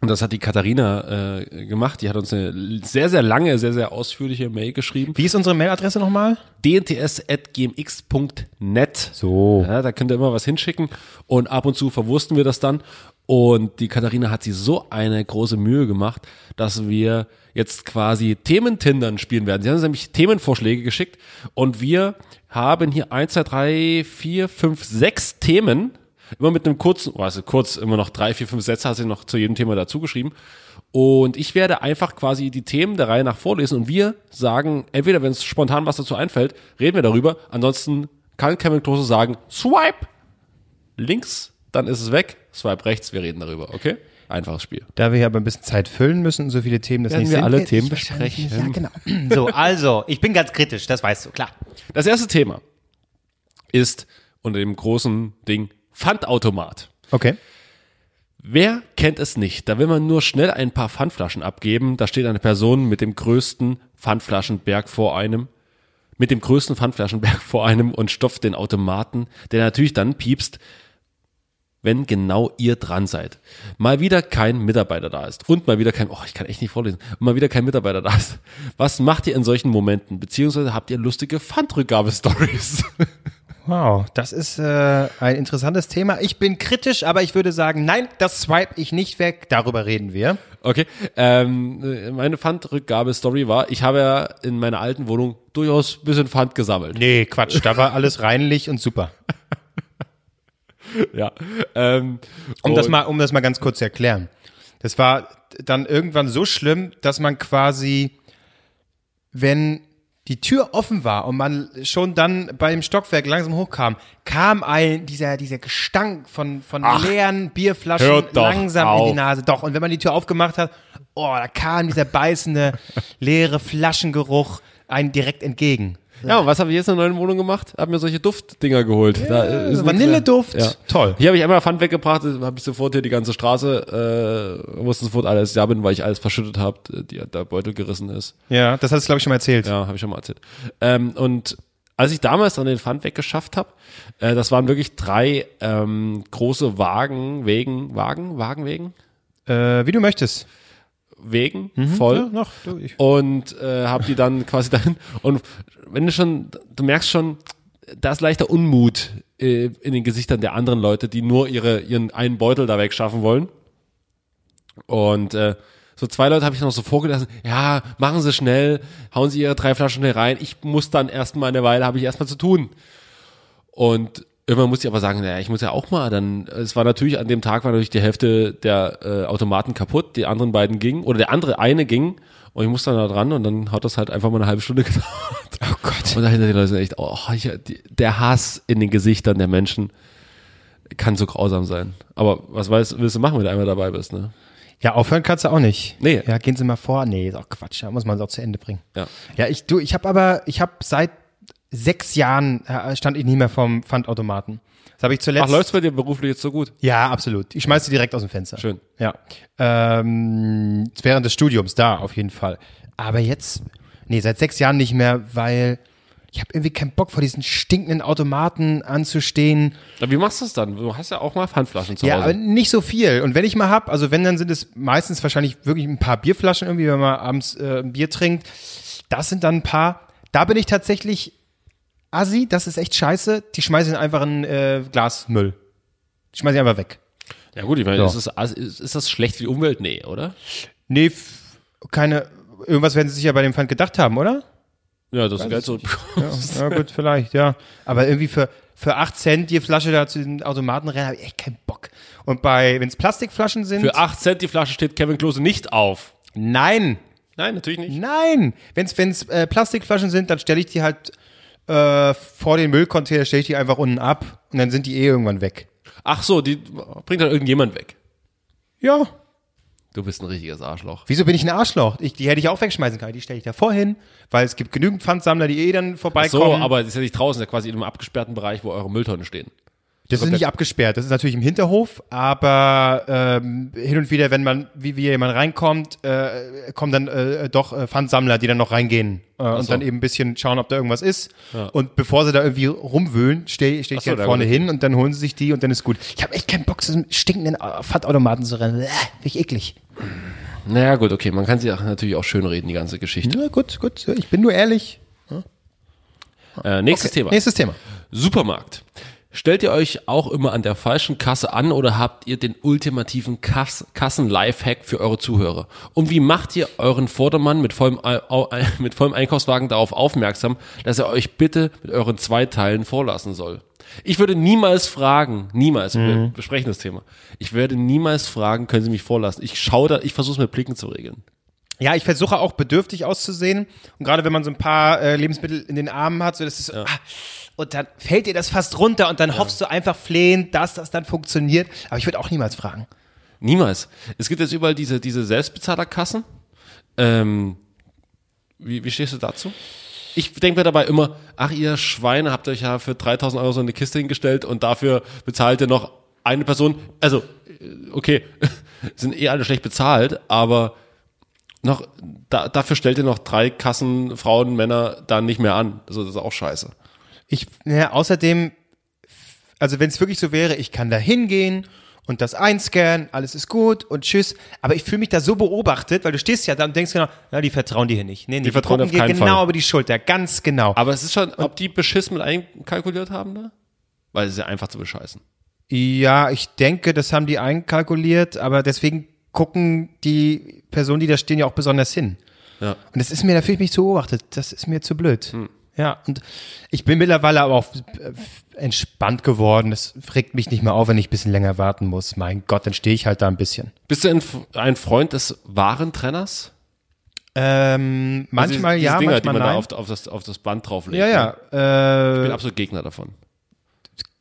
Und das hat die Katharina äh, gemacht. Die hat uns eine sehr, sehr lange, sehr, sehr ausführliche Mail geschrieben. Wie ist unsere Mailadresse nochmal? dnts.gmx.net. So. Ja, da könnt ihr immer was hinschicken und ab und zu verwursten wir das dann. Und die Katharina hat sich so eine große Mühe gemacht, dass wir jetzt quasi Thementindern spielen werden. Sie haben uns nämlich Themenvorschläge geschickt und wir haben hier eins, zwei, drei, vier, fünf, sechs Themen. Immer mit einem kurzen, oh, also kurz, immer noch drei, vier, fünf Sätze hat sie noch zu jedem Thema dazu geschrieben. Und ich werde einfach quasi die Themen der Reihe nach vorlesen und wir sagen, entweder wenn es spontan was dazu einfällt, reden wir darüber. Ansonsten kann Kevin Klose sagen, swipe links, dann ist es weg. Swipe rechts, wir reden darüber, okay? Einfaches Spiel. Da wir hier aber ein bisschen Zeit füllen müssen so viele Themen das nicht wir sind, alle Themen besprechen? Ja, genau. So, also, ich bin ganz kritisch, das weißt du, klar. Das erste Thema ist unter dem großen Ding Pfandautomat. Okay. Wer kennt es nicht? Da will man nur schnell ein paar Pfandflaschen abgeben. Da steht eine Person mit dem größten Pfandflaschenberg vor einem, mit dem größten Pfandflaschenberg vor einem und stopft den Automaten, der natürlich dann piepst, wenn genau ihr dran seid. Mal wieder kein Mitarbeiter da ist und mal wieder kein, oh, ich kann echt nicht vorlesen, und mal wieder kein Mitarbeiter da ist. Was macht ihr in solchen Momenten? Beziehungsweise habt ihr lustige Pfandrückgabe-Stories? Wow, das ist äh, ein interessantes Thema. Ich bin kritisch, aber ich würde sagen, nein, das swipe ich nicht weg. Darüber reden wir. Okay, ähm, äh, meine Pfandrückgabe-Story war, ich habe ja in meiner alten Wohnung durchaus ein bisschen Pfand gesammelt. Nee, Quatsch, da war alles reinlich und super. Ja. Ähm, Um das mal, um das mal ganz kurz zu erklären. Das war dann irgendwann so schlimm, dass man quasi, wenn die Tür offen war und man schon dann beim Stockwerk langsam hochkam, kam ein dieser dieser Gestank von von leeren Bierflaschen langsam in auf. die Nase. Doch und wenn man die Tür aufgemacht hat, oh, da kam dieser beißende leere Flaschengeruch einen direkt entgegen. Ja, und was habe ich jetzt in der neuen Wohnung gemacht? Habe mir solche Duftdinger geholt. da nix Vanilleduft. Ja. toll. Hier habe ich einmal Pfand weggebracht, habe ich sofort hier die ganze Straße, äh, musste sofort alles ja bin, weil ich alles verschüttet habe, die der Beutel gerissen ist. Ja, das hast du glaube ich schon mal erzählt. Ja, habe ich schon mal erzählt. Ähm, und als ich damals dann den Pfand weggeschafft habe, äh, das waren wirklich drei ähm, große Wagen, Wegen, Wagen, Wagenwegen, Äh, wie du möchtest. Wegen, voll. Ja, noch, und äh, habe die dann quasi dahin und wenn du schon, du merkst schon, da ist leichter Unmut äh, in den Gesichtern der anderen Leute, die nur ihre ihren einen Beutel da wegschaffen wollen. Und äh, so zwei Leute habe ich noch so vorgelassen, ja, machen Sie schnell, hauen Sie Ihre drei Flaschen schnell rein, ich muss dann erstmal eine Weile, habe ich erstmal zu tun. Und irgendwann musste ich aber sagen, naja, ich muss ja auch mal, dann, es war natürlich, an dem Tag war natürlich die Hälfte der äh, Automaten kaputt, die anderen beiden gingen, oder der andere eine ging, und ich musste dann da dran, und dann hat das halt einfach mal eine halbe Stunde gedauert. oh Gott. Und dahinter die Leute sind echt, oh, ich, der Hass in den Gesichtern der Menschen kann so grausam sein. Aber was weißt, willst du machen, wenn du einmal dabei bist, ne? Ja, aufhören kannst du auch nicht. Nee. Ja, gehen Sie mal vor. Nee, ist auch Quatsch. Da muss man es auch zu Ende bringen. Ja. Ja, ich, du, ich habe aber, ich habe seit sechs Jahren äh, stand ich nie mehr vorm Pfandautomaten. Das habe ich zuletzt. Ach, läuft's bei dir beruflich jetzt so gut? Ja, absolut. Ich schmeiße direkt aus dem Fenster. Schön. Ja. Ähm, während des Studiums, da auf jeden Fall. Aber jetzt, nee, seit sechs Jahren nicht mehr, weil ich habe irgendwie keinen Bock vor diesen stinkenden Automaten anzustehen. Aber wie machst du es dann? Du hast ja auch mal Pfandflaschen zu Ja, Hause. aber nicht so viel. Und wenn ich mal hab, also wenn, dann sind es meistens wahrscheinlich wirklich ein paar Bierflaschen irgendwie, wenn man abends äh, ein Bier trinkt. Das sind dann ein paar. Da bin ich tatsächlich assi, das ist echt scheiße. Die schmeiße ich einfach in äh, Glasmüll. Die schmeiße ich einfach weg. ja gut, ich meine, Ja. ist, das, ist, ist das schlecht für die Umwelt? Nee, oder? Nee, keine. Irgendwas werden sie sich ja bei dem Pfand gedacht haben, oder? Ja, das ist Geld zurück. Ja, ja gut, vielleicht, ja. Aber irgendwie für, für 8 Cent die Flasche da zu den Automaten rennen, habe ich echt keinen Bock. Und bei, wenn es Plastikflaschen sind, Für 8 Cent die Flasche steht Kevin Klose nicht auf. nein, Nein, natürlich nicht. nein. Wenn es wenn's, äh, Plastikflaschen sind, dann stelle ich die halt äh, vor den Müllcontainer, stelle ich die einfach unten ab und dann sind die eh irgendwann weg. Ach so, die bringt dann irgendjemand weg. Ja, Du bist ein richtiges Arschloch. Wieso bin ich ein Arschloch? Ich, die hätte ich auch wegschmeißen können. Die stelle ich davor hin, weil es gibt genügend Pfandsammler, die eh dann Ach vorbeikommen. so, aber das ist ja nicht draußen, das ist ja quasi in einem abgesperrten Bereich, wo eure Mülltonnen stehen. Das ist nicht abgesperrt. Das ist natürlich im Hinterhof, aber ähm, hin und wieder, wenn man, wie, wie jemand reinkommt, äh, kommen dann äh, doch äh, Pfandsammler, die dann noch reingehen äh, und so. dann eben ein bisschen schauen, ob da irgendwas ist. Und bevor sie da irgendwie rumwühlen, stehe steh ich so, halt da vorne hin und dann holen sie sich die und dann ist gut. Ich habe echt keinen Bock, zu so einem stinkenden äh, Pfandautomaten zu rennen. Äh, Finde ich eklig. Naja, gut, okay, man kann sie natürlich auch schön reden, die ganze Geschichte. Ja, gut, gut. Ich bin nur ehrlich. Äh, nächstes Thema. Nächstes Thema. Supermarkt. Stellt ihr euch auch immer an der falschen Kasse an oder habt ihr den ultimativen Kass Kassen-Lifehack für eure Zuhörer? Und wie macht ihr euren Vordermann mit vollem, mit vollem Einkaufswagen darauf aufmerksam, dass er euch bitte mit euren zwei Teilen vorlassen soll? Ich würde niemals fragen, niemals, wir besprechen das Thema. Ich werde niemals fragen, können Sie mich vorlassen? Ich schaue da, ich versuche es mit Blicken zu regeln. Ja, ich versuche auch bedürftig auszusehen. Und gerade wenn man so ein paar äh, Lebensmittel in den Armen hat, so das ist so, ah, und dann fällt dir das fast runter und dann hoffst du einfach flehend, dass das dann funktioniert. Aber ich würde auch niemals fragen. Niemals. Es gibt jetzt überall diese, diese Selbstbezahlerkassen. Ähm, wie, wie stehst du dazu? Ich denke mir dabei immer, ach ihr Schweine, habt euch ja für 3000 Euro so eine Kiste hingestellt und dafür bezahlt ihr noch eine Person. Also, äh, okay, sind eh alle schlecht bezahlt, aber noch, da, dafür stellt ihr noch drei Kassen, Frauen, Männer dann nicht mehr an. Also, das ist auch scheiße. Ich, ja, außerdem, also wenn es wirklich so wäre, ich kann da hingehen und das einscannen, alles ist gut und tschüss. Aber ich fühle mich da so beobachtet, weil du stehst ja da und denkst genau, na, die vertrauen dir hier nicht. Nee, nee, die, vertrauen gucken auf dir keinen genau Fall. über die Schulter, ganz genau. Aber es ist schon, ob die Beschiss mit einkalkuliert haben da? Weil es ist ja einfach zu bescheißen. Ja, ich denke, das haben die einkalkuliert, aber deswegen gucken die Personen, die da stehen, ja auch besonders hin. Ja. Und das ist mir, da fühle ich mich zu beobachtet. Das ist mir zu blöd. Ja, und ich bin mittlerweile aber auch äh, entspannt geworden. Das regt mich nicht mehr auf, wenn ich ein bisschen länger warten muss. Mein Gott, dann stehe ich halt da ein bisschen. Bist du ein, Freund des Warentrenners? Ähm, manchmal diese, ja, diese Dinger, manchmal die man nein. da auf, auf, das, auf das Band drauflegt. ja, ja. Ich bin Äh, absolut Gegner davon.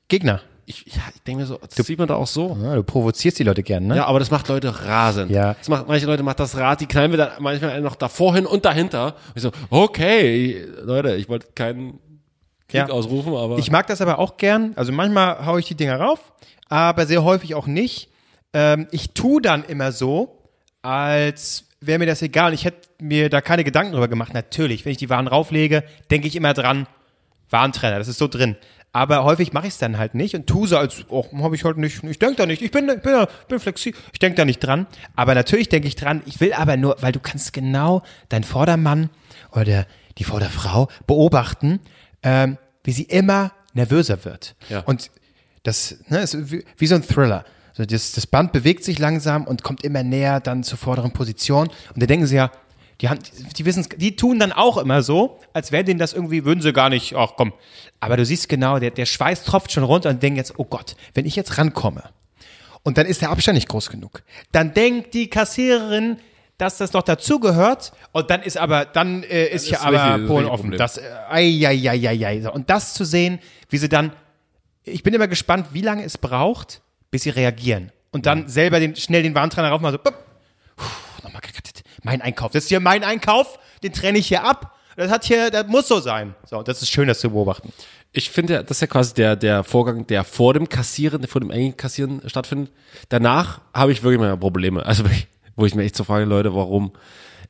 Gegner. Ich, ja, ich denke mir so, das sieht man da auch so. Ja, du provozierst die Leute gern, ne? Ja, aber das macht Leute rasend. Ja. Das macht, manche Leute macht das Rad, die knallen wir dann manchmal noch davor hin und dahinter. Und ich so, okay, Leute, ich wollte keinen Krieg Ja. ausrufen, aber Ich mag das aber auch gern. Also manchmal haue ich die Dinger rauf, aber sehr häufig auch nicht. Ähm, ich tu dann immer so, als wäre mir das egal. Ich hätte mir da keine Gedanken drüber gemacht. Natürlich, wenn ich die Waren rauflege, denke ich immer dran, Warentrenner, das ist so drin. Aber häufig mache ich es dann halt nicht und tu so, als oh, habe ich heute nicht. Ich denke da nicht. Ich bin, ich bin, da- bin flexibel. Ich denke da nicht dran. Aber natürlich denke ich dran. Ich will aber nur, weil du kannst genau deinen Vordermann oder die Vorderfrau beobachten, ähm, wie sie immer nervöser wird. Ja. Und das ne, ist wie, wie so ein Thriller. Also das, das Band bewegt sich langsam und kommt immer näher dann zur vorderen Position. Und da denken sie ja, die, haben, die wissen die tun dann auch immer so, als wären denen das irgendwie, würden sie gar nicht, ach komm. Aber du siehst genau, der, der Schweiß tropft schon runter und denken jetzt, oh Gott, wenn ich jetzt rankomme und dann ist der Abstand nicht groß genug, dann denkt die Kassiererin, dass das noch dazugehört und dann ist aber, dann äh, ist ja aber Polen offen. Das, äh, ei, ei, ei, ei, ei. So, Und das zu sehen, wie sie dann, ich bin immer gespannt, wie lange es braucht, bis sie reagieren. Und dann selber den, schnell den Warentrenner raufmachen, so, Puh. Mein Einkauf. Das ist hier mein Einkauf, den trenne ich hier ab. Das hat hier, das muss so sein. So, das ist schön, das zu beobachten. ich finde, ja, das ist ja quasi der, der Vorgang, der vor dem Kassieren, vor dem Einkassieren stattfindet. Danach habe ich wirklich meine Probleme. Also, wo ich mir echt so frage, Leute, warum?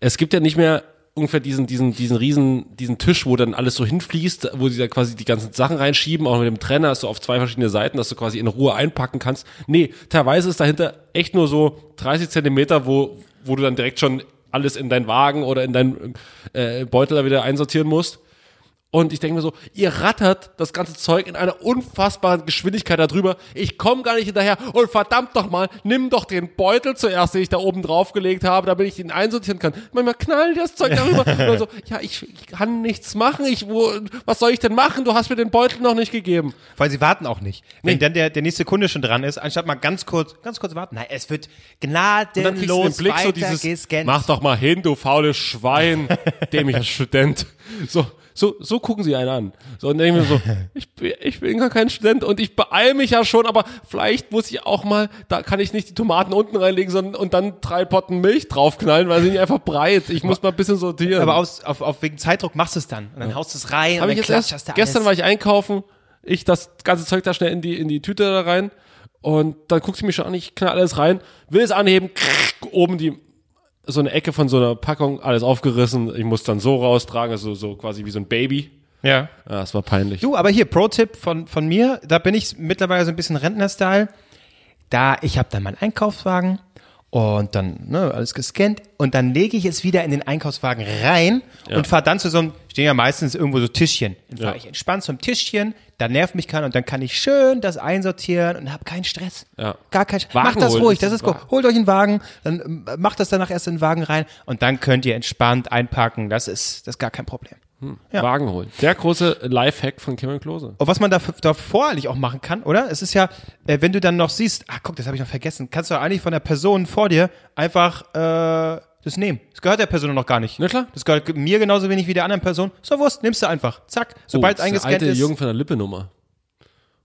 Es gibt ja nicht mehr ungefähr diesen, diesen, diesen riesen, diesen Tisch, wo dann alles so hinfließt, wo sie da quasi die ganzen Sachen reinschieben, auch mit dem Trenner, hast du auf zwei verschiedene Seiten, dass du quasi in Ruhe einpacken kannst. Nee, teilweise ist dahinter echt nur so 30 Zentimeter, wo, wo du dann direkt schon alles in deinen Wagen oder in deinen äh, Beutel da wieder einsortieren musst. Und ich denke mir so, ihr rattert das ganze Zeug in einer unfassbaren Geschwindigkeit darüber. Ich komme gar nicht hinterher. Und verdammt doch mal, nimm doch den Beutel zuerst, den ich da oben draufgelegt habe, damit ich ihn einsortieren kann. Manchmal knallen die das Zeug darüber. Und so, ja, ich, ich kann nichts machen. Ich, wo, was soll ich denn machen? Du hast mir den Beutel noch nicht gegeben. Weil sie warten auch nicht. Wenn dann der, der nächste Kunde schon dran ist, anstatt mal ganz kurz, ganz kurz warten. Nein, es wird Und gnadenlos Blick so weiter dieses, gescannt. mach doch mal hin, du faules Schwein, dämlicher Student. So, so, so gucken sie einen an. So, und denken wir so, ich bin, ich bin gar kein Student und ich beeil mich ja schon, aber vielleicht muss ich auch mal, da kann ich nicht die Tomaten unten reinlegen, sondern und dann drei Potten Milch draufknallen, weil sie nicht einfach breit. Ich muss mal ein bisschen sortieren. Aber aus, auf, auf wegen Zeitdruck machst du es dann. Und dann haust du es rein Habe und ich dann klatscht erst, da gestern war ich einkaufen, ich das ganze Zeug da schnell in die, in die Tüte da rein und dann guckt sie mich schon an, ich knall alles rein, will es anheben, oben die, so eine Ecke von so einer Packung, alles aufgerissen, ich muss dann so raustragen, also so quasi wie so ein Baby. Ja. Ja, das war peinlich. Du, aber hier, Pro-Tipp von, von mir, da bin ich mittlerweile so ein bisschen Rentner-Style. Da, ich habe dann meinen Einkaufswagen und dann ne, alles gescannt und dann lege ich es wieder in den Einkaufswagen rein und fahre dann zu so einem, stehen ja meistens irgendwo so Tischchen. Dann fahre Ja. ich entspannt zum Tischchen, da nervt mich keiner und dann kann ich schön das einsortieren und habe keinen Stress. Ja. Gar kein Stress. Macht das ruhig, das ist gut. Holt euch einen Wagen, dann ähm, macht das danach erst in den Wagen rein und dann könnt ihr entspannt einpacken. Das ist, das ist gar kein Problem. Ja. Wagen holen. Der große Lifehack von Kim Klose. Und was man da, davor eigentlich auch machen kann, oder? Es ist ja, äh, wenn du dann noch siehst, ach guck, das habe ich noch vergessen, kannst du eigentlich von der Person vor dir einfach äh, das nehmen. Das gehört der Person noch gar nicht. Na klar. Das gehört mir genauso wenig wie der anderen Person. So Wurst, nimmst du einfach. Zack. Sobald Oh, das ist eingescannt eine alte ist. Jürgen von der Lippe Nummer.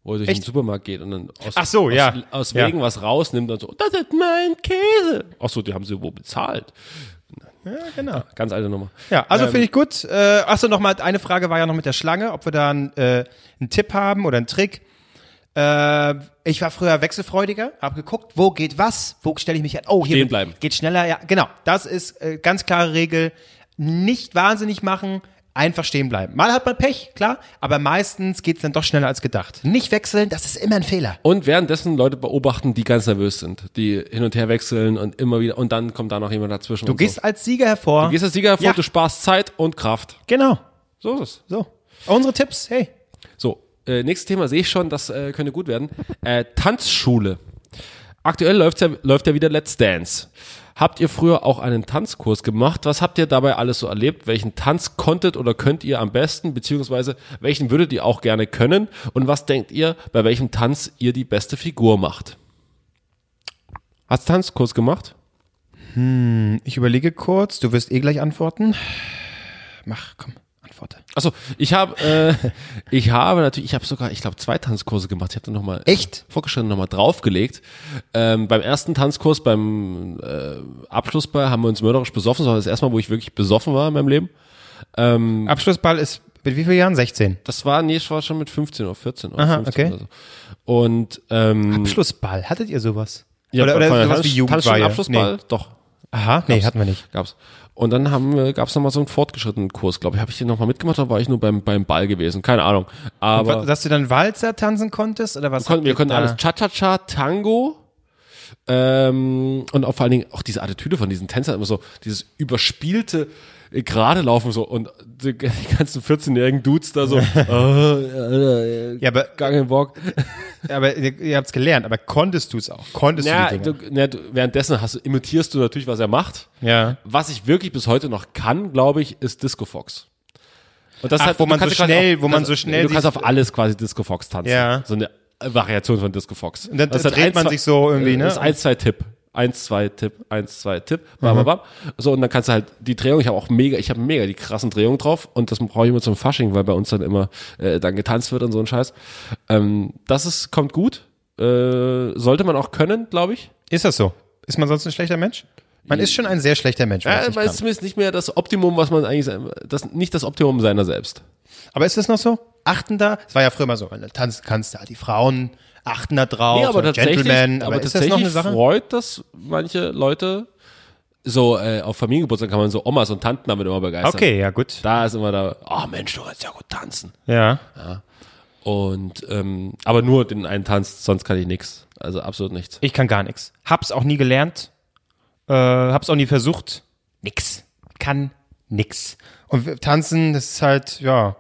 Wo er durch Echt? den Supermarkt geht und dann aus, Ach so, ja. aus, aus Ja. Wegen was rausnimmt und so, das ist mein Käse. Ach so, die haben sie wo bezahlt. Ja, genau. Ganz alte Nummer. Ja, also Ähm, finde ich gut. Äh, achso, nochmal, eine Frage war ja noch mit der Schlange, ob wir da einen, äh, einen Tipp haben oder einen Trick. Äh, ich war früher wechselfreudiger, habe geguckt, wo geht was, wo stelle ich mich an. Oh, hier Stehen bleiben. geht schneller. Ja, genau. Das ist äh, ganz klare Regel. Nicht wahnsinnig machen, einfach stehen bleiben. Mal hat man Pech, klar, aber meistens geht's dann doch schneller als gedacht. Nicht wechseln, das ist immer ein Fehler. Und währenddessen Leute beobachten, die ganz nervös sind, die hin und her wechseln und immer wieder, und dann kommt da noch jemand dazwischen. Du gehst so. als Sieger hervor. du gehst als Sieger hervor, Ja. du sparst Zeit und Kraft. genau. So ist es. So. Unsere Tipps, hey. So, äh, nächstes Thema sehe ich schon, das äh, könnte gut werden. Äh, Tanzschule. Aktuell läuft ja, läuft ja wieder Let's Dance. Habt ihr früher auch einen Tanzkurs gemacht? Was habt ihr dabei alles so erlebt? Welchen Tanz konntet oder könnt ihr am besten? Beziehungsweise welchen würdet ihr auch gerne können? Und was denkt ihr, bei welchem Tanz ihr die beste Figur macht? Hast Tanzkurs gemacht? Ich überlege kurz, du wirst eh gleich antworten. Mach, komm, antworte. Achso, ich habe, äh, ich habe natürlich, ich habe sogar, ich glaube, zwei Tanzkurse gemacht. Ich habe dann nochmal Echt? vorgestellt nochmal draufgelegt. Ähm, beim ersten Tanzkurs, beim äh, Abschlussball, haben wir uns mörderisch besoffen. Das war das erste Mal, wo ich wirklich besoffen war in meinem Leben. Abschlussball ist mit wie vielen Jahren? 16. Das war, nee, ich war schon mit 15 oder 14 oder Aha, 15 okay. oder so. Und ähm, Abschlussball, hattet ihr sowas? ja, oder oder sowas Tanz- wie Jugendweihe? Tanzschule-Abschlussball? Nee. Doch. Aha, nee, hatten wir nicht. Gab's. Und dann haben wir, gab's noch mal so einen fortgeschrittenen Kurs, glaube ich. Habe ich den nochmal mitgemacht oder war ich nur beim, beim Ball gewesen? Keine Ahnung. Aber Was, dass du dann Walzer tanzen konntest oder was? konnten, wir habt ihr konnten alles Cha-Cha-Cha, Tango ähm, und auch vor allen Dingen auch diese Attitüde von diesen Tänzern, immer so dieses überspielte gerade laufen so und die, ganzen 14-jährigen Dudes da so, oh, Ja, aber, gar keinen Bock. aber ihr, ihr habt's gelernt, aber konntest du es auch? Konntest Ja, du die du, Dinge? ja, du, währenddessen hast, du- imitierst du natürlich, was er macht. ja. Was ich wirklich bis heute noch kann, glaube ich, ist Disco Fox. Und das Ach, hat- wo du man so schnell- auf, wo man kannst- so schnell Du kannst auf alles quasi Disco Fox tanzen. Ja. So eine Variation von Disco Fox. Und dann Das dreht ein, man zwei- sich so irgendwie, ne? Das ist eins, zwei Tipp. Eins, zwei Tipp, eins, zwei Tipp, bam, bam, bam. So, und dann kannst du halt die Drehung, ich habe auch mega, ich habe mega die krassen Drehungen drauf und das brauche ich immer zum Fasching, weil bei uns dann immer äh, dann getanzt wird und so ein Scheiß. Ähm, das ist, kommt gut. Äh, sollte man auch können, glaube ich. Ist das so? Ist man sonst ein schlechter Mensch? Man ist schon ein sehr schlechter Mensch. weil es kann. zumindest nicht mehr das Optimum, was man eigentlich, das, nicht das Optimum seiner selbst. Aber ist das noch so? Achten da? Es war ja früher mal so, wenn du tanzen kannst, da die Frauen achten da drauf, Nee, aber tatsächlich, Gentlemen. aber, ist das tatsächlich noch eine Sache? freut das manche Leute. So, äh, auf Familiengeburtstag kann man so Omas und Tanten damit immer begeistern. Okay, ja gut. Da ist immer da, oh Mensch, du kannst ja gut tanzen. Ja. Und, ähm, aber nur den einen Tanz, sonst kann ich nix. Also absolut nichts. Ich kann gar nichts. Hab's auch nie gelernt. Äh, hab's auch nie versucht. Nix. Kann nix. Und tanzen, das ist halt, ja.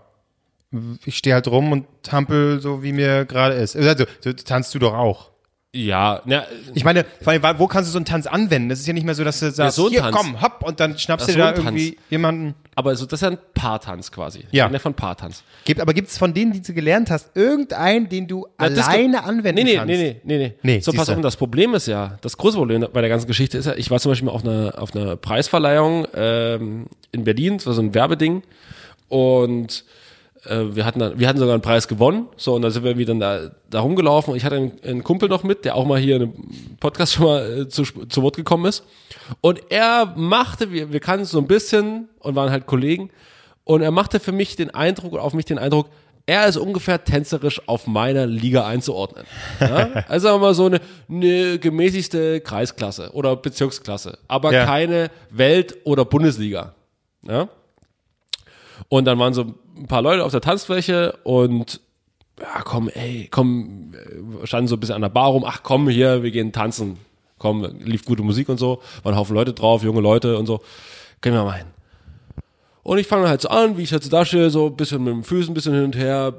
Ich stehe halt rum und hampel so, wie mir gerade ist. Also, so tanzt du doch auch. Ja, na, Ich meine, allem, wo kannst du so einen Tanz anwenden? Das ist ja nicht mehr so, dass du sagst, so ein hier, Tanz. komm, hopp, und dann schnappst du da so ein irgendwie Tanz. jemanden. aber so, das ist ja ein Paartanz quasi. Ja. Ja. von Paartanz. Gibt, aber gibt es von denen, die du gelernt hast, irgendeinen, den du Na, alleine gibt- anwenden nee, nee, kannst? Nee, nee, nee, nee. Nee, so, pass auf, das Problem ist ja, das große Problem bei der ganzen Geschichte ist ja, ich war zum Beispiel mal auf einer, auf einer Preisverleihung ähm, in Berlin, das war so ein Werbeding und wir hatten dann, wir hatten sogar einen Preis gewonnen, so und dann sind wir irgendwie dann da, da rumgelaufen und ich hatte einen, einen Kumpel noch mit, der auch mal hier einem Podcast schon mal äh, zu, zu Wort gekommen ist und er machte, wir, wir kannten so ein bisschen und waren halt Kollegen und er machte für mich den Eindruck, auf mich den Eindruck, er ist ungefähr tänzerisch auf meiner Liga einzuordnen. Ja? Also sagen wir mal so eine, eine gemäßigste Kreisklasse oder Bezirksklasse, aber Ja. keine Welt- oder Bundesliga. Ja? Und dann waren so ein paar Leute auf der Tanzfläche und ja, komm, ey, komm, äh, standen so ein bisschen an der Bar rum, ach komm hier, wir gehen tanzen. Komm, lief gute Musik und so, waren ein Haufen Leute drauf, junge Leute und so. Gehen wir mal hin. Und ich fange halt so an, wie ich halt so da stehe, so ein bisschen mit den Füßen ein bisschen hin und her,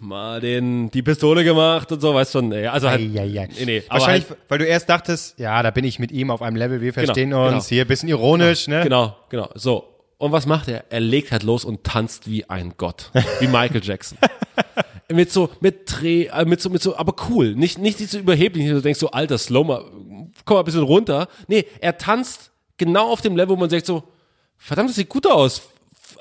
mal den, die Pistole gemacht und so, weißt du, nee, also halt, Eieiei. nee, nee, aber Wahrscheinlich, halt, weil du erst dachtest, ja, da bin ich mit ihm auf einem Level, wir verstehen genau. uns, hier, bisschen ironisch, ne? Genau, genau. So. Und was macht er? Er legt halt los und tanzt wie ein Gott. Wie Michael Jackson. mit so, mit Dreh, äh, mit so, mit so, aber cool. Nicht, nicht so überheblich, nicht so denkst so, alter, slow mal, komm mal ein bisschen runter. Nee, er tanzt genau auf dem Level, wo man sagt so, verdammt, das sieht gut aus.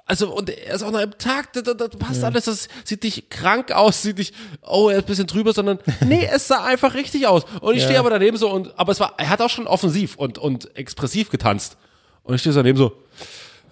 Also, und er ist auch noch im Takt, das, das passt alles, das sieht nicht krank aus, sieht nicht, oh, er ist ein bisschen drüber, sondern, nee, es sah einfach richtig aus. Und ich stehe aber daneben so und, aber es war, er hat auch schon offensiv und, und expressiv getanzt. Und ich stehe so daneben so,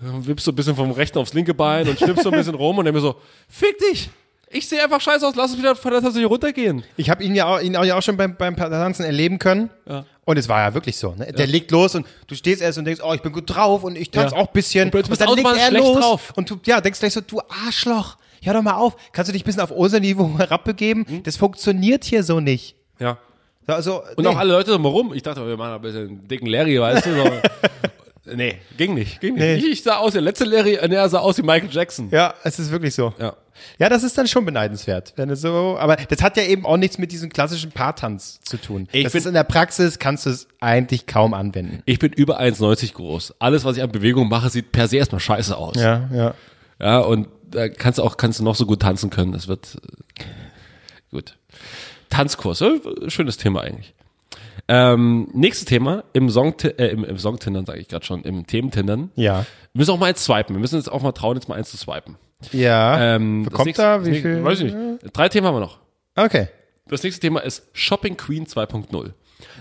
wippst so ein bisschen vom rechten aufs linke Bein und schnippst so ein bisschen rum und dann mir so, fick dich! Ich sehe einfach scheiße aus, lass uns wieder von der Tasse runtergehen. Ich habe ihn ja auch, ihn auch, ja auch schon beim, beim Tanzen erleben können. Ja. Und es war ja wirklich so. Ne? Der legt los und du stehst erst und denkst, oh, ich bin gut drauf und ich tanze Ja. auch ein bisschen. Und bist dann du legt er schlecht los drauf. und du ja, denkst gleich so, du Arschloch, hör doch mal auf. Kannst du dich ein bisschen auf unser Niveau herabbegeben? Das funktioniert hier so nicht. Ja. Also, Und nee. auch alle Leute drumherum. Ich dachte, wir machen ein bisschen dicken Larry, weißt du? So. nee, ging nicht. Ging nicht. Nee. Ich, ich sah aus, der letzte Larry, äh, er sah aus wie Michael Jackson. Ja, es ist wirklich so. Ja. Ja, das ist dann schon beneidenswert. Wenn es so, aber das hat ja eben auch nichts mit diesem klassischen Paartanz zu tun. Ich das bin- ist in der Praxis, kannst du es eigentlich kaum anwenden. Ich bin über 1,90 groß. Alles, was ich an Bewegung mache, sieht per se erstmal scheiße aus. Ja, ja. Ja, und da kannst du auch, kannst du noch so gut tanzen können. Das wird äh, gut. Tanzkurs, äh, schönes Thema eigentlich. Ähm, nächstes Thema im Song, äh, im, im Song-Tindern, sage ich gerade schon, im Thementindern. Ja. Wir müssen auch mal eins swipen. Wir müssen uns auch mal trauen, jetzt mal eins zu swipen. Ja. Ähm, das Bekommt nächste- da wie nächste- viel? Weiß ich nicht. Drei Themen haben wir noch. Okay. Das nächste Thema ist Shopping Queen 2.0.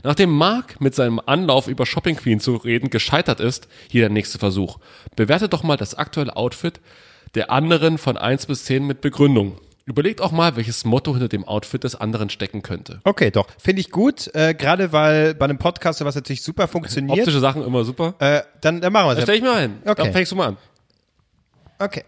Nachdem Mark mit seinem Anlauf über Shopping Queen zu reden gescheitert ist, hier der nächste Versuch. Bewerte doch mal das aktuelle Outfit der anderen von 1 bis 10 mit Begründung. Überlegt auch mal, welches Motto hinter dem Outfit des anderen stecken könnte. Okay, doch. Finde ich gut, äh, gerade weil bei einem Podcast sowas natürlich super funktioniert. Optische Sachen immer super. Äh, dann, dann machen wir es. stell ich mir ein. Okay. Dann fängst du mal an. Okay.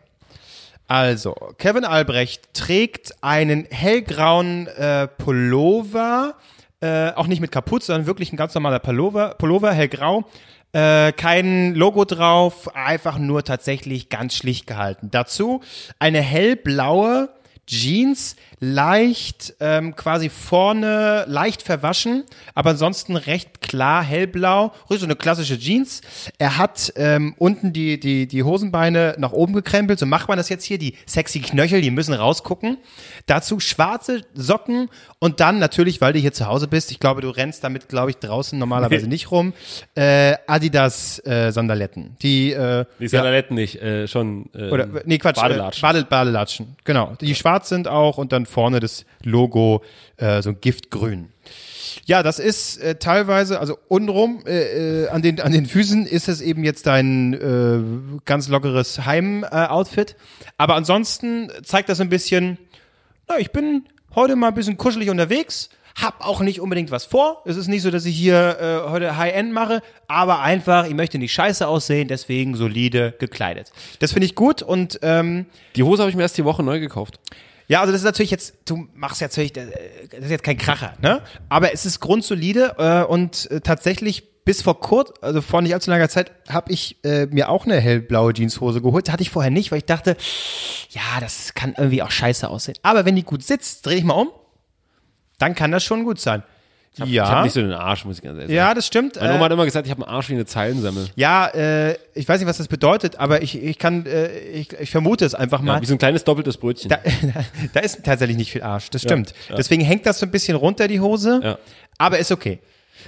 Also, Kevin Albrecht trägt einen hellgrauen äh, Pullover, äh, auch nicht mit Kapuze, sondern wirklich ein ganz normaler Pullover, Pullover hellgrau. Äh, kein Logo drauf, einfach nur tatsächlich ganz schlicht gehalten. Dazu eine hellblaue Jeans, leicht ähm, quasi vorne leicht verwaschen, aber ansonsten recht klar hellblau. So eine klassische Jeans. Er hat ähm, unten die, die, die Hosenbeine nach oben gekrempelt. So macht man das jetzt hier. Die sexy Knöchel, die müssen rausgucken. Dazu schwarze Socken und dann natürlich, weil du hier zu Hause bist, ich glaube, du rennst damit, glaube ich, draußen normalerweise nicht rum, äh, Adidas äh, Sandaletten. Die, äh, Die Sandaletten nicht, äh, schon. Äh, oder, nee, Quatsch. Badelatschen. Äh, Bade, Badelatschen, genau. Die schwarz sind auch und dann vorne das Logo, äh, so giftgrün. Ja, das ist äh, teilweise, also untenrum äh, äh, an, den, an den Füßen ist es eben jetzt dein äh, ganz lockeres Heim-Outfit. Aber ansonsten zeigt das ein bisschen, na, ich bin heute mal ein bisschen kuschelig unterwegs, hab auch nicht unbedingt was vor. Es ist nicht so, dass ich hier äh, heute High-End mache, aber einfach, ich möchte nicht scheiße aussehen, deswegen solide gekleidet. Das finde ich gut und ähm, Die Hose habe ich mir erst die Woche neu gekauft. Ja, also das ist natürlich jetzt, du machst jetzt natürlich, äh, das ist jetzt kein Kracher, ne? Aber es ist grundsolide äh, und äh, tatsächlich bis vor kurz, also vor nicht allzu langer Zeit, habe ich äh, mir auch eine hellblaue Jeanshose geholt. Hatte ich vorher nicht, weil ich dachte, ja, das kann irgendwie auch scheiße aussehen. Aber wenn die gut sitzt, dreh ich mal um, dann kann das schon gut sein. Ich ja, habe nicht so einen Arsch, muss ich ganz ehrlich sagen. ja, das stimmt. Meine Oma Äh, hat immer gesagt, ich habe einen Arsch wie eine Zeilensemmel. ja, äh, ich weiß nicht, was das bedeutet, aber ich, ich kann, äh, ich, ich vermute es einfach mal. Ja, wie so ein kleines doppeltes Brötchen. Da, da ist tatsächlich nicht viel Arsch, das stimmt. ja. Deswegen hängt das so ein bisschen runter, die Hose. Ja. Aber ist okay.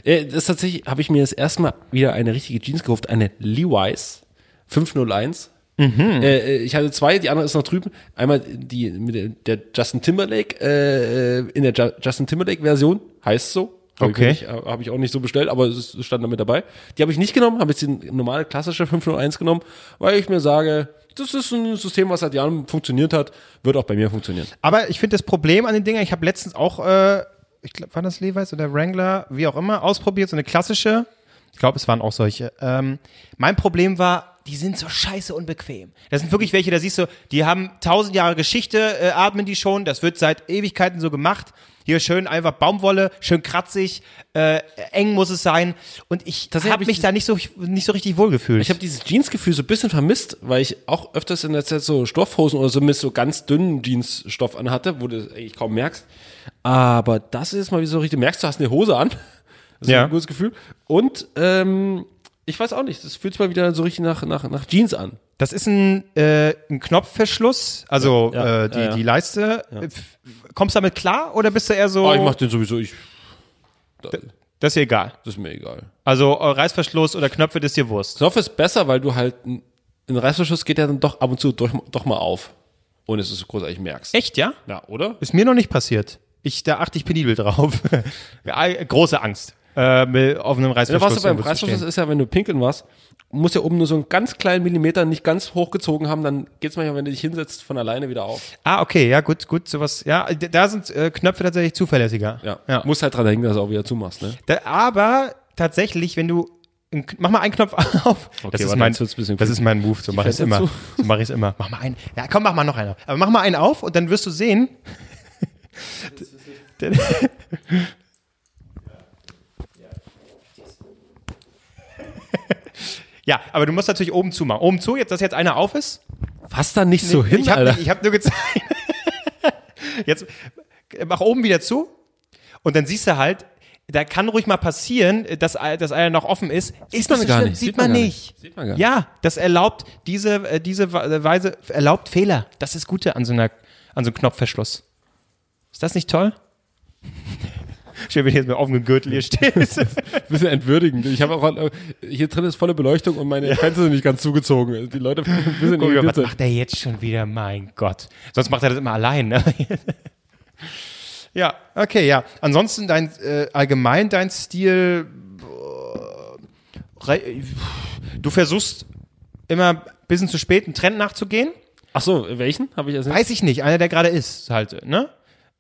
Äh, das ist tatsächlich, habe ich mir das erste Mal wieder eine richtige Jeans gekauft, eine Levi's 501. Mhm. Äh, äh, ich hatte zwei, die andere ist noch drüben. Einmal die mit der, Justin Timberlake, äh, äh, in der Ju Justin Timberlake Version, heißt so. Habe Okay. ich, nicht- äh, hab ich auch nicht so bestellt, aber es es stand damit dabei. Die habe ich nicht genommen, habe jetzt die normale klassische 501 genommen, weil ich mir sage, das ist ein System, was seit Jahren funktioniert hat, wird auch bei mir funktionieren. Aber ich finde das Problem an den Dingern, ich habe letztens auch, äh, ich glaube, war das Levi's oder Wrangler, wie auch immer, ausprobiert, so eine klassische. Ich glaube, es waren auch solche. Ähm, mein Problem war, die sind so scheiße unbequem. Das sind wirklich welche, da siehst du, die haben tausend Jahre Geschichte, äh, atmen die schon, das wird seit Ewigkeiten so gemacht. Hier schön einfach Baumwolle, schön kratzig, äh, eng muss es sein. Und ich habe ich mich da nicht so, nicht so richtig wohlgefühlt. Ich habe dieses Jeansgefühl so ein bisschen vermisst, weil ich auch öfters in der Zeit so Stoffhosen oder so mit so ganz dünnen Jeansstoff anhatte, wo du das eigentlich kaum merkst. Aber das ist mal wie so richtig, merkst, du hast eine Hose an. Das ist Ja. ein gutes Gefühl. Und ähm, ich weiß auch nicht, das fühlt sich mal wieder so richtig nach, nach, nach Jeans an. Das ist ein, äh, ein Knopfverschluss, also Ja, äh, die, ja, die Leiste. F- Kommst du damit klar oder bist du eher so, Oh, ich mach den sowieso, ich, das das ist dir egal? ist mir egal. Also äh, Reißverschluss oder Knöpfe, das ist dir Wurst. Stoff ist besser, weil du halt, ein ein Reißverschluss geht ja dann doch ab und zu durch, doch mal auf. Du es großartig merkst. Echt, ja? Ja, oder? Ist mir noch nicht passiert. Ich, da achte ich penibel drauf. ja, äh, große Angst. Äh, mit offenem Ja, was Reißverschluss. du beim Reißverschluss ist ja, wenn du pinkeln warst, musst ja oben nur so einen ganz kleinen Millimeter nicht ganz hochgezogen haben, dann geht's manchmal, wenn du dich hinsetzt, von alleine wieder auf. Ah, okay, ja, gut, gut, sowas. Ja, da sind äh, Knöpfe tatsächlich zuverlässiger. Ja. ja. Musst halt dran denken, dass du auch wieder zumachst, ne? Da, aber tatsächlich, wenn du Mach mal einen Knopf auf. das, Okay, ist warte, mein, das ist mein Move. So mache ich es immer. So mache ich es immer. Mach mal einen. Ja, komm, mach mal noch einen. auf. Aber mach mal einen auf und dann wirst du sehen. ja, aber du musst natürlich oben zu machen. Oben zu, jetzt, dass jetzt einer auf ist. Fass da nicht so hin, ich habe Alter. ich hab nur gezeigt. Jetzt äh, mach oben wieder zu und dann siehst du halt, da kann ruhig mal passieren, dass, dass einer noch offen ist. ist man gar schlimm. nicht. Sieht, Sieht man man nicht. Sieht man gar nicht. Ja, das erlaubt, diese, äh, diese Weise erlaubt Fehler. Das ist Gute an so, einer, an so einem Knopfverschluss. Ist das nicht toll? Schön, wenn du jetzt mit offenem Gürtel hier stehst. bisschen entwürdigend. Ich habe auch, äh, hier drin ist volle Beleuchtung und meine Fenster sind nicht ganz zugezogen. Die Leute ein bisschen Guck was macht der jetzt schon wieder? Mein Gott. Sonst macht er das immer allein. Ne? ja, okay, ja. Ansonsten dein äh, allgemein dein Stil. äh, Du versuchst immer ein bisschen zu spät einen Trend nachzugehen. Ach so, welchen habe ich jetzt? Weiß ich nicht, einer der gerade ist halt, ne?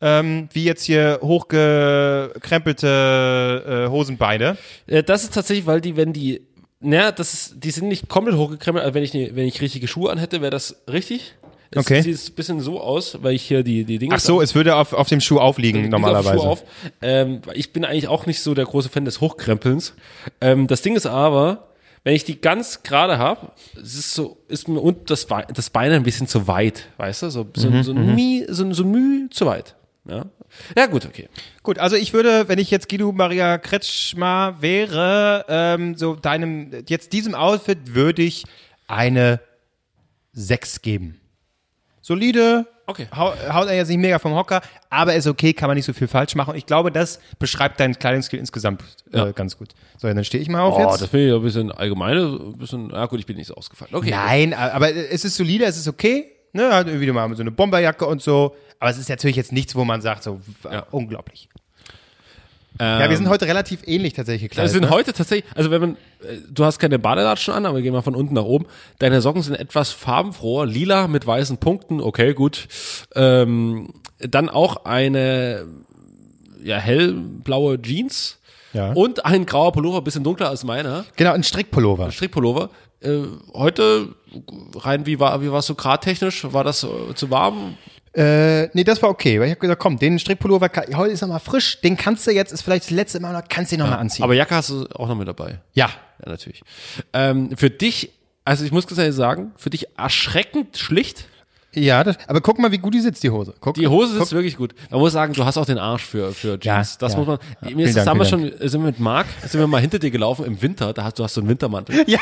Ähm, wie jetzt hier hochgekrempelte äh, Hosenbeine. Äh, Das ist tatsächlich, weil die, wenn die, naja, das ist, die sind nicht komplett hochgekrempelt, also wenn ich, ne- wenn ich richtige Schuhe anhätte, wäre das richtig. Es Okay. sieht ein bisschen so aus, weil ich hier die, die Dinge. Ach so, es würde auf, auf dem Schuh aufliegen auf dem normalerweise. Schuh Auf. Ähm, ich bin eigentlich auch nicht so der große Fan des Hochkrempelns. Ähm, das Ding ist aber, wenn ich die ganz gerade habe, es ist so, ist mir und das, Bein- das Bein ein bisschen zu weit, weißt du? So, so, Mhm, so, ein so, so ein Mühe zu weit. Ja. ja, gut, okay. Gut, also ich würde, wenn ich jetzt Guido Maria Kretschmer wäre, ähm, so deinem, jetzt diesem Outfit würde ich eine 6 geben. Solide, Okay. hau, haut er jetzt nicht mega vom Hocker, aber ist okay, kann man nicht so viel falsch machen. Und ich glaube, das beschreibt deinen Kleidungsstil insgesamt äh, Ja. ganz gut. So, dann stehe ich mal auf Oh, jetzt. das finde ich ein bisschen allgemeine, ein bisschen, ja gut, ich bin nicht so ausgefallen. Okay. Nein, aber es ist solide, es ist okay. Ne, hat irgendwie mal so eine Bomberjacke und so. Aber es ist natürlich jetzt nichts, wo man sagt, so Ja. unglaublich. Ähm, Ja, wir sind heute relativ ähnlich tatsächlich gekleidet. Also sind ne? heute tatsächlich, also wenn man, äh, du hast keine Badelatschen an, aber wir gehen mal von unten nach oben. Deine Socken sind etwas farbenfroher, lila mit weißen Punkten, okay, gut. Ähm, dann auch eine, ja, hellblaue Jeans Ja. und ein grauer Pullover, bisschen dunkler als meiner, Genau, ein Strickpullover. Strickpullover. Äh, heute rein, wie war, wie warst du gradtechnisch? War das äh, zu warm? Äh, nee, das war okay, weil ich habe gesagt, komm, den Strickpullover, heute ist noch mal frisch, den kannst du jetzt, ist vielleicht das letzte Mal, noch, kannst du ihn noch mal anziehen. Aber Jacke hast du auch noch mit dabei. ja, Ja, natürlich. Ähm, für dich, also ich muss ganz ehrlich sagen, für dich erschreckend schlicht. Ja, das, aber guck mal, wie gut die sitzt, die Hose. Guck, Die Hose guck, sitzt wirklich gut. Man muss sagen, du hast auch den Arsch für, für Jeans. Ja, das ja. muss man. Ja, mir ist das Dank, damals schon, sind wir mit Marc, sind wir mal hinter dir gelaufen im Winter, da hast du hast so einen Wintermantel. Ja.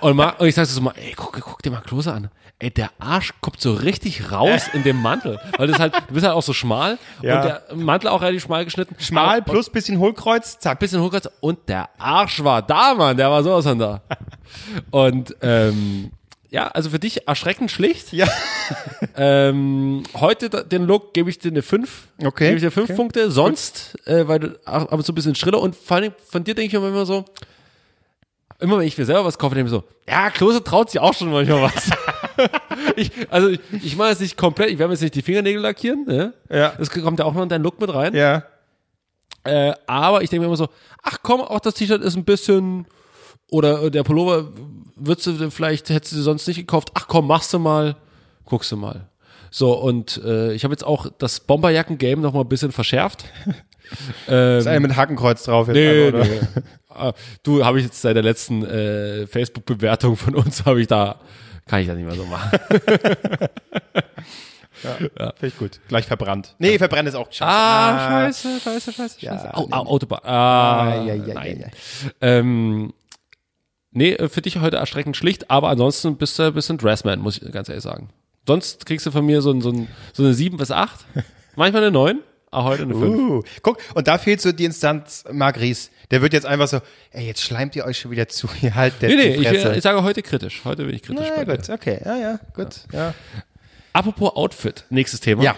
Und, Marc, und ich sag so mal, ey, guck, guck dir mal Klose an. Ey, der Arsch kommt so richtig raus in dem Mantel. Weil das halt, du bist halt auch so schmal Ja. und der Mantel auch relativ schmal geschnitten. Schmal Und- plus bisschen Hohlkreuz, zack. bisschen hochkreuz und der Arsch war da, Mann, der war sowas von da. Und ähm, ja, also für dich erschreckend schlicht. Ja. Ähm, heute den Look gebe ich dir eine 5. Okay, Gebe ich dir 5 okay. Punkte. Sonst, äh, weil du aber so ein bisschen schriller und vor allem von dir denke ich immer so, immer wenn ich mir selber was kaufe, denke ich mir so, ja, Klose traut sich auch schon manchmal was. ich, also ich, ich mache jetzt nicht komplett, ich werde mir jetzt nicht die Fingernägel lackieren, ne? Ja. Das kommt ja auch noch in deinen Look mit rein. Ja. Äh, aber ich denke mir immer so, ach komm, auch das T-Shirt ist ein bisschen oder äh, der Pullover würdest du vielleicht hättest du sonst nicht gekauft. Ach komm, machst du mal, guckst du mal. So und äh, ich habe jetzt auch das Bomberjacken-Game noch mal ein bisschen verschärft. Ist einer mit Hakenkreuz drauf jetzt. Nee, einfach, oder? nee. Ah, Du habe ich jetzt seit der letzten äh, Facebook-Bewertung von uns habe ich da kann ich das nicht mehr so machen. Finde ich gut. Gleich verbrannt. Nee, verbrannt ist auch scheiße. Ah, scheiße, scheiße, scheiße, Ja, scheiße. Au, nee, au, Autobahn. Ah, ja, ja, nein. ja, ja. Ähm, nee, äh, für dich heute erschreckend schlicht, aber ansonsten bist du ein bisschen Dressman, muss ich ganz ehrlich sagen. Sonst kriegst du von mir so, ein, so, ein, so eine 7 bis 8, manchmal eine 9, aber heute eine 5. Uh, guck, und da fehlt so die Instanz Marc Ries. Der wird jetzt einfach so, ey, jetzt schleimt ihr euch schon wieder zu. Ihr halt der Nee, nee, ich, ich sage heute kritisch. Heute bin ich kritisch Na bei dir. gut, okay. Ja, ja, gut. Ja. Apropos Outfit, nächstes Thema. Ja.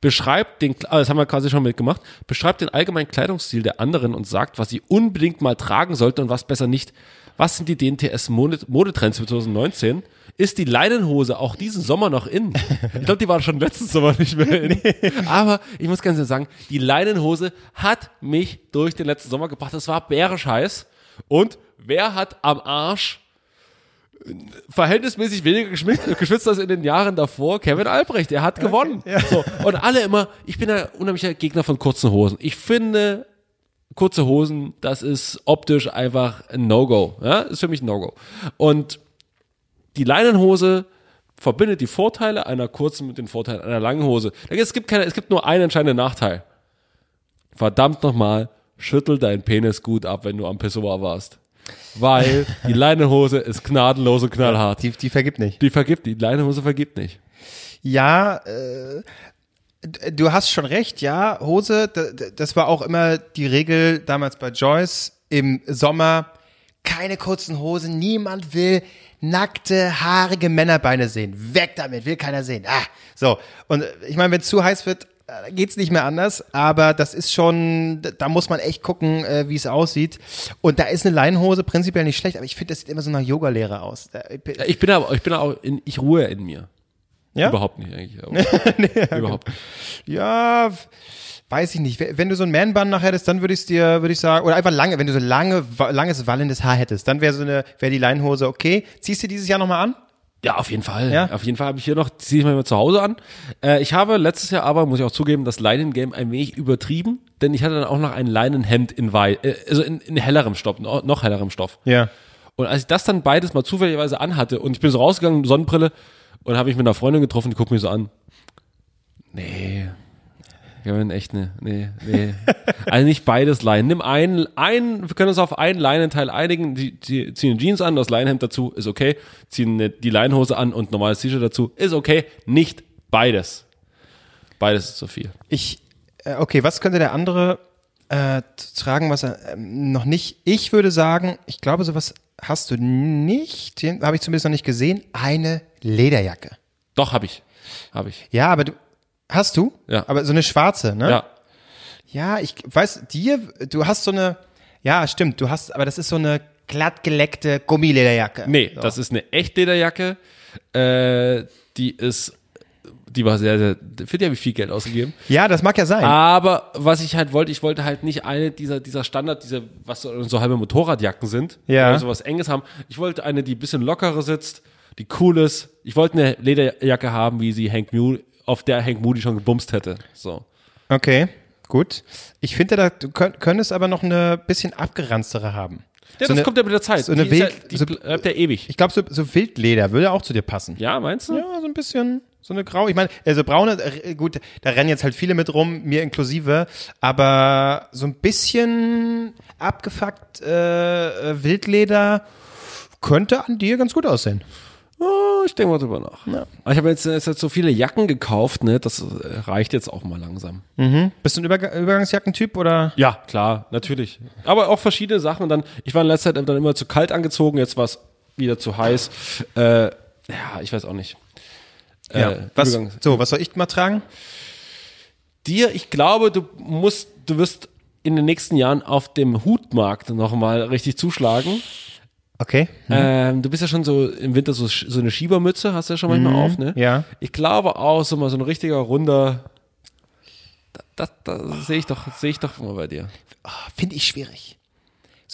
Beschreibt den, ah, das haben wir quasi schon mitgemacht, beschreibt den allgemeinen Kleidungsstil der anderen und sagt, was sie unbedingt mal tragen sollten und was besser nicht. Was sind die DNTS Mode- Modetrends für 2019? Ist die Leinenhose auch diesen Sommer noch in? Ich glaube, die war schon letzten Sommer nicht mehr in. Aber ich muss ganz ehrlich sagen, die Leinenhose hat mich durch den letzten Sommer gebracht. Das war bärisch heiß. Und wer hat am Arsch verhältnismäßig weniger geschwitzt als in den Jahren davor. Kevin Albrecht, er hat gewonnen. So, und alle immer, ich bin ein unheimlicher Gegner von kurzen Hosen. Ich finde, kurze Hosen, das ist optisch einfach ein No-Go. Ja, ist für mich ein No-Go. Und die Leinenhose verbindet die Vorteile einer kurzen mit den Vorteilen einer langen Hose. Es gibt keine, es gibt nur einen entscheidenden Nachteil. Verdammt nochmal, schüttel deinen Penis gut ab, wenn du am Pissoir warst. Weil die Leinenhose ist gnadenlos und knallhart. Die, die vergibt nicht. Die vergibt, die Leinenhose vergibt nicht. Ja, äh, du hast schon recht, ja, Hose, das war auch immer die Regel damals bei Joyce im Sommer. Keine kurzen Hosen, niemand will nackte, haarige Männerbeine sehen. Weg damit, will keiner sehen. Ah, so. Und äh, ich meine, wenn es zu heiß wird, äh, geht's nicht mehr anders, aber das ist schon, da muss man echt gucken, äh, wie es aussieht. Und da ist eine Leinenhose prinzipiell nicht schlecht, aber ich finde, das sieht immer so nach Yogalehrer aus. Ich bin aber, ich bin auch, in, ich ruhe in mir. Ja? Überhaupt nicht eigentlich. Aber überhaupt. nicht. Ja, weiß ich nicht. Wenn du so ein Man-Bun nachher hättest, dann würde ich dir, würde ich sagen, oder einfach lange, wenn du so lange, langes wallendes Haar hättest, dann wäre so eine, wäre die Leinenhose okay. Ziehst du dieses Jahr nochmal an? Ja, auf jeden Fall. Ja? Auf jeden Fall habe ich hier noch, ziehe ich mal zu Hause an. Äh, ich habe letztes Jahr aber, muss ich auch zugeben, das Leinen-Game ein wenig übertrieben, denn ich hatte dann auch noch ein Leinenhemd in weiß, äh, also in, in hellerem Stoff, no- noch hellerem Stoff. Ja. Und als ich das dann beides mal zufälligerweise anhatte und ich bin so rausgegangen, Sonnenbrille, und habe ich mit einer Freundin getroffen, die guckt mich so an. Nee. Kevin, echt ne, nee, nee. Also nicht beides Leinen. Nimm einen, einen, wir können uns auf einen Leinenteil einigen, die, die ziehen Jeans an, das Leinenhemd dazu, ist okay. Ziehen eine- die Leinenhose an und normales T-Shirt dazu, ist okay. Nicht beides. Beides ist zu viel. Ich, äh, okay, was könnte der andere äh, tragen, was er ähm, noch nicht? Ich würde sagen, ich glaube, sowas hast du nicht, den habe ich zumindest noch nicht gesehen, eine Lederjacke. Doch, habe ich. Habe ich. Ja, aber du, hast du? Ja. Aber so eine schwarze, ne? Ja. Ja, ich weiß, dir, du hast so eine, ja, stimmt, du hast, aber das ist so eine glattgeleckte Gummilederjacke. Nee, so. das ist eine Echtlederjacke. Äh, die ist, die war sehr, sehr, für die habe ich viel Geld ausgegeben. Ja, das mag ja sein. Aber was ich halt wollte, ich wollte halt nicht eine dieser, dieser Standard, diese, was so, so halbe Motorradjacken sind, Ja. die so was Enges haben. Ich wollte eine, die ein bisschen lockerer sitzt, die cool ist. Ich wollte eine Lederjacke haben, wie sie Hank Mule auf der Hank Moody schon gebumst hätte. So. Okay, gut. Ich finde, da du könnt, könntest aber noch eine bisschen abgeranztere haben. Ja, So das eine- kommt ja mit der Zeit. so eine die ist ja, Wild- die so- bleibt ja ewig. Ich glaube, so, so Wildleder würde auch zu dir passen. Ja, meinst du? Ja, so ein bisschen, so eine grau. Ich meine, also braune, äh, gut, da rennen jetzt halt viele mit rum, mir inklusive, aber so ein bisschen abgefuckt äh, äh, Wildleder könnte an dir ganz gut aussehen. Oh, ich denke mal drüber nach. Aber ich habe jetzt, jetzt, jetzt so viele Jacken gekauft, ne? Das äh, reicht jetzt auch mal langsam. Bist du ein Überg Übergangsjackentyp oder? Ja, klar, natürlich. Aber auch verschiedene Sachen. Und dann, ich war in letzter Zeit dann immer zu kalt angezogen, jetzt war es wieder zu heiß. Äh, ja, ich weiß auch nicht. Ja. Äh, was, Übergangs- so, was soll ich mal tragen? dir, ich glaube, du musst, du wirst in den nächsten Jahren auf dem Hutmarkt nochmal richtig zuschlagen. Okay. Ähm, du bist ja schon so im Winter so, so eine Schiebermütze, hast du ja schon manchmal auf, ne? ja. Ich glaube auch, so mal so ein richtiger runder, das, das, das sehe ich doch, sehe ich doch mal bei dir. Finde ich schwierig.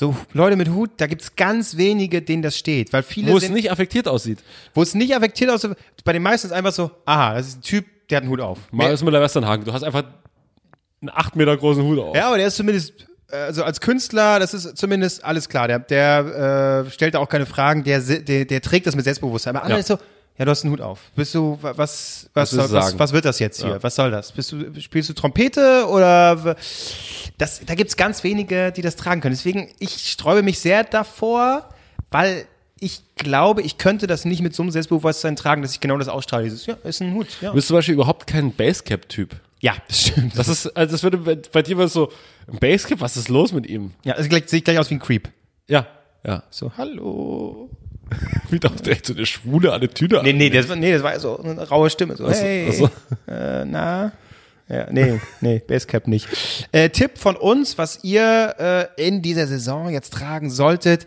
So, Leute mit Hut, da gibt's ganz wenige, denen das steht, weil viele Wo es sind, nicht affektiert aussieht. wo es nicht affektiert aussieht, bei den meisten ist einfach so, aha, das ist ein Typ, der hat einen Hut auf. Marius Müller-Westernhagen, du hast einfach einen acht Meter großen Hut auf. Ja, aber der ist zumindest, also als Künstler, das ist zumindest alles klar. Der, der äh, stellt da auch keine Fragen, der, der, der trägt das mit Selbstbewusstsein. Aber andere Ja. ist so, ja, du hast einen Hut auf. Bist du, wa- was, was, willst was, was, wird das jetzt hier? Was soll das? Bist du, spielst du Trompete oder, das, da gibt's ganz wenige, die das tragen können. Deswegen, ich sträube mich sehr davor, weil ich glaube, ich könnte das nicht mit so einem Selbstbewusstsein tragen, dass ich genau das ausstrahle. Dieses, ja, ist ein Hut, ja. Du bist zum Beispiel überhaupt kein Basecap-Typ. Ja, das stimmt. Das ist, also das würde bei, dir was so, ein Basecap, was ist los mit ihm? ja, sehe ich gleich aus wie ein Creep. Ja, ja. So, hallo. Wie doch direkt so eine schwule Attitüde. Nee, nee, das, war- nee, das war so eine raue Stimme. So, Ach so, hey, ach so. Äh, na? Ja, nee, nee, Basecap nicht. Äh, Tipp von uns, was ihr äh, in dieser Saison jetzt tragen solltet.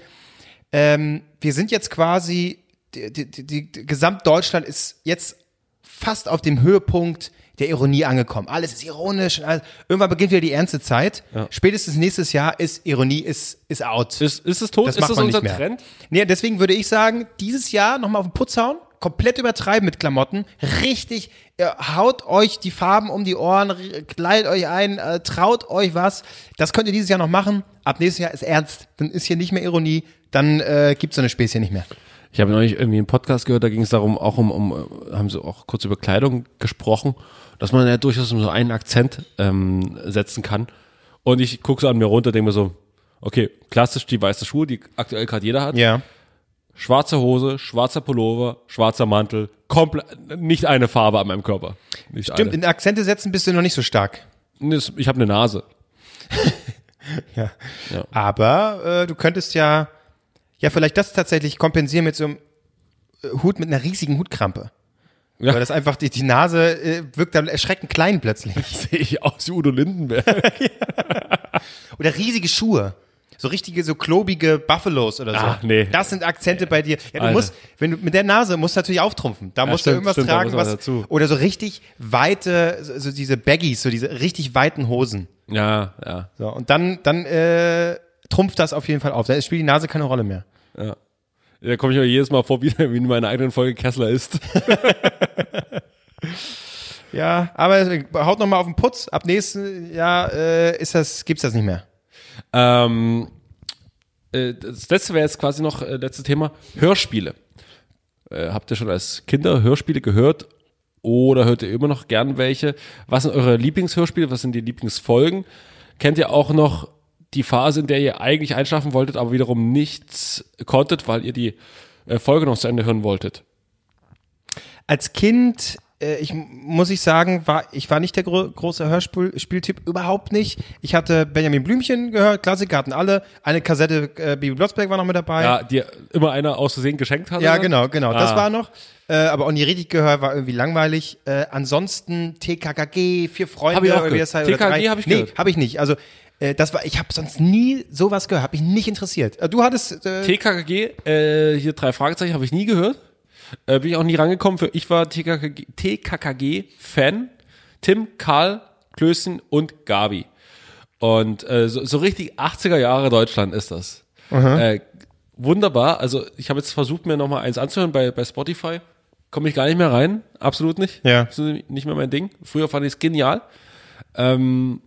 Ähm, wir sind jetzt quasi, die, die, die, die Gesamtdeutschland ist jetzt fast auf dem Höhepunkt der Ironie angekommen. Alles ist ironisch. Alles. Irgendwann beginnt wieder die ernste Zeit. Spätestens nächstes Jahr ist Ironie ist, ist out. Ist, ist es tot? Das ist macht das man unser nicht mehr. Trend? Nee, deswegen würde ich sagen, dieses Jahr nochmal auf den Putz hauen, komplett übertreiben mit Klamotten, richtig, äh, haut euch die Farben um die Ohren, kleidet euch ein, äh, traut euch was. Das könnt ihr dieses Jahr noch machen. Ab nächstes Jahr ist ernst. Dann ist hier nicht mehr Ironie, dann äh, gibt's so eine Späßchen nicht mehr. Ich habe neulich irgendwie einen Podcast gehört, da ging es darum, auch um, um, äh, haben sie auch kurz über Kleidung gesprochen, dass man ja durchaus so einen Akzent ähm, setzen kann. Und ich gucke so an mir runter, denke mir so, okay, klassisch die weiße Schuhe, die aktuell gerade jeder hat. Ja. Schwarze Hose, schwarzer Pullover, schwarzer Mantel, komplett, nicht eine Farbe an meinem Körper. Nicht Stimmt, eine. in Akzente setzen bist du noch nicht so stark. Ich habe eine Nase. Ja. Ja. Aber äh, du könntest ja, ja, vielleicht das tatsächlich kompensieren mit so einem äh, Hut mit einer riesigen Hutkrampe. Ja. Weil das einfach, die, die Nase äh, wirkt dann erschreckend klein plötzlich. Sehe ich aus wie Udo Lindenberg. Oder riesige Schuhe. So richtige, so klobige Buffalos oder so. Ah, nee. Das sind Akzente bei dir. Ja, du Alter. musst, wenn du mit der Nase musst du natürlich auftrumpfen. Da musst stimmt, du irgendwas stimmt, tragen, was. dazu. Oder so richtig weite, so, so diese Baggies, so diese richtig weiten Hosen. ja, ja, So, und dann, dann äh, trumpft das auf jeden Fall auf. Da spielt die Nase keine Rolle mehr. ja. Da komme ich mir jedes Mal vor, wie, wie in meiner eigenen Folge Kessler ist. Ja, aber deswegen, haut noch mal auf den Putz. Ab nächsten Jahr äh, ist das, gibt's das nicht mehr. Ähm, äh, das letzte wäre jetzt quasi noch äh, letztes Thema Hörspiele. Äh, habt ihr schon als Kinder Hörspiele gehört oder hört ihr immer noch gern welche? Was sind eure Lieblingshörspiele? Was sind die Lieblingsfolgen? Kennt ihr auch noch die Phase, in der ihr eigentlich einschlafen wolltet, aber wiederum nichts konntet, weil ihr die äh, Folge noch zu Ende hören wolltet? Als Kind, äh, ich muss ich sagen, war ich war nicht der gro große Hörspieltyp, überhaupt nicht. Ich hatte Benjamin Blümchen gehört, Klassiker hatten alle. Eine Kassette äh, Bibi Blocksberg war noch mit dabei. Ja, dir immer einer aus Versehen geschenkt hat? Ja, oder? genau, genau. Das Ah. war noch. Äh, aber auch nie richtig gehört, war irgendwie langweilig. Äh, ansonsten TKKG, vier Freunde, Hab ich auch oder wie gehört. das TKKG drei. hab ich nee, gehört. habe ich nicht. Also äh, das war, ich habe sonst nie sowas gehört, habe mich nicht interessiert. Äh, du hattest äh, TKKG, äh, hier drei Fragezeichen, habe ich nie gehört. Äh, bin ich auch nie rangekommen. Für, ich war TKKG, TKKG-Fan. Tim, Karl, Klößen und Gabi. Und äh, so, so richtig 80er Jahre Deutschland ist das. Äh, wunderbar. Also ich habe jetzt versucht, mir nochmal eins anzuhören bei, bei Spotify. komme ich gar nicht mehr rein. Absolut nicht. Ja. Das ist nicht mehr mein Ding. Früher fand ich es genial. Ähm,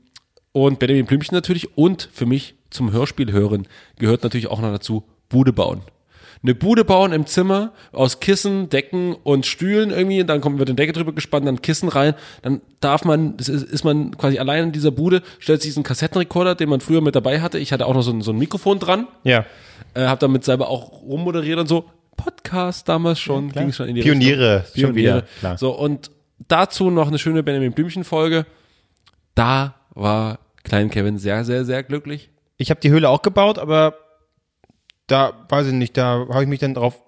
und Benjamin Blümchen natürlich. Und für mich zum Hörspiel hören gehört natürlich auch noch dazu Bude bauen. Eine Bude bauen im Zimmer aus Kissen, Decken und Stühlen irgendwie, dann kommt wird eine Decke drüber gespannt, dann Kissen rein, dann darf man, das ist, ist man quasi allein in dieser Bude, stellt sich diesen Kassettenrekorder, den man früher mit dabei hatte. Ich hatte auch noch so ein, so ein Mikrofon dran, Ja. äh, habe damit selber auch rummoderiert und so. Podcast damals schon, klar. ging schon in die Pioniere, Richtung. schon wieder, klar. So, und dazu noch eine schöne Benjamin Blümchen-Folge. Da war Klein Kevin sehr, sehr, sehr glücklich. Ich habe die Höhle auch gebaut, aber da weiß ich nicht, da habe ich mich dann drauf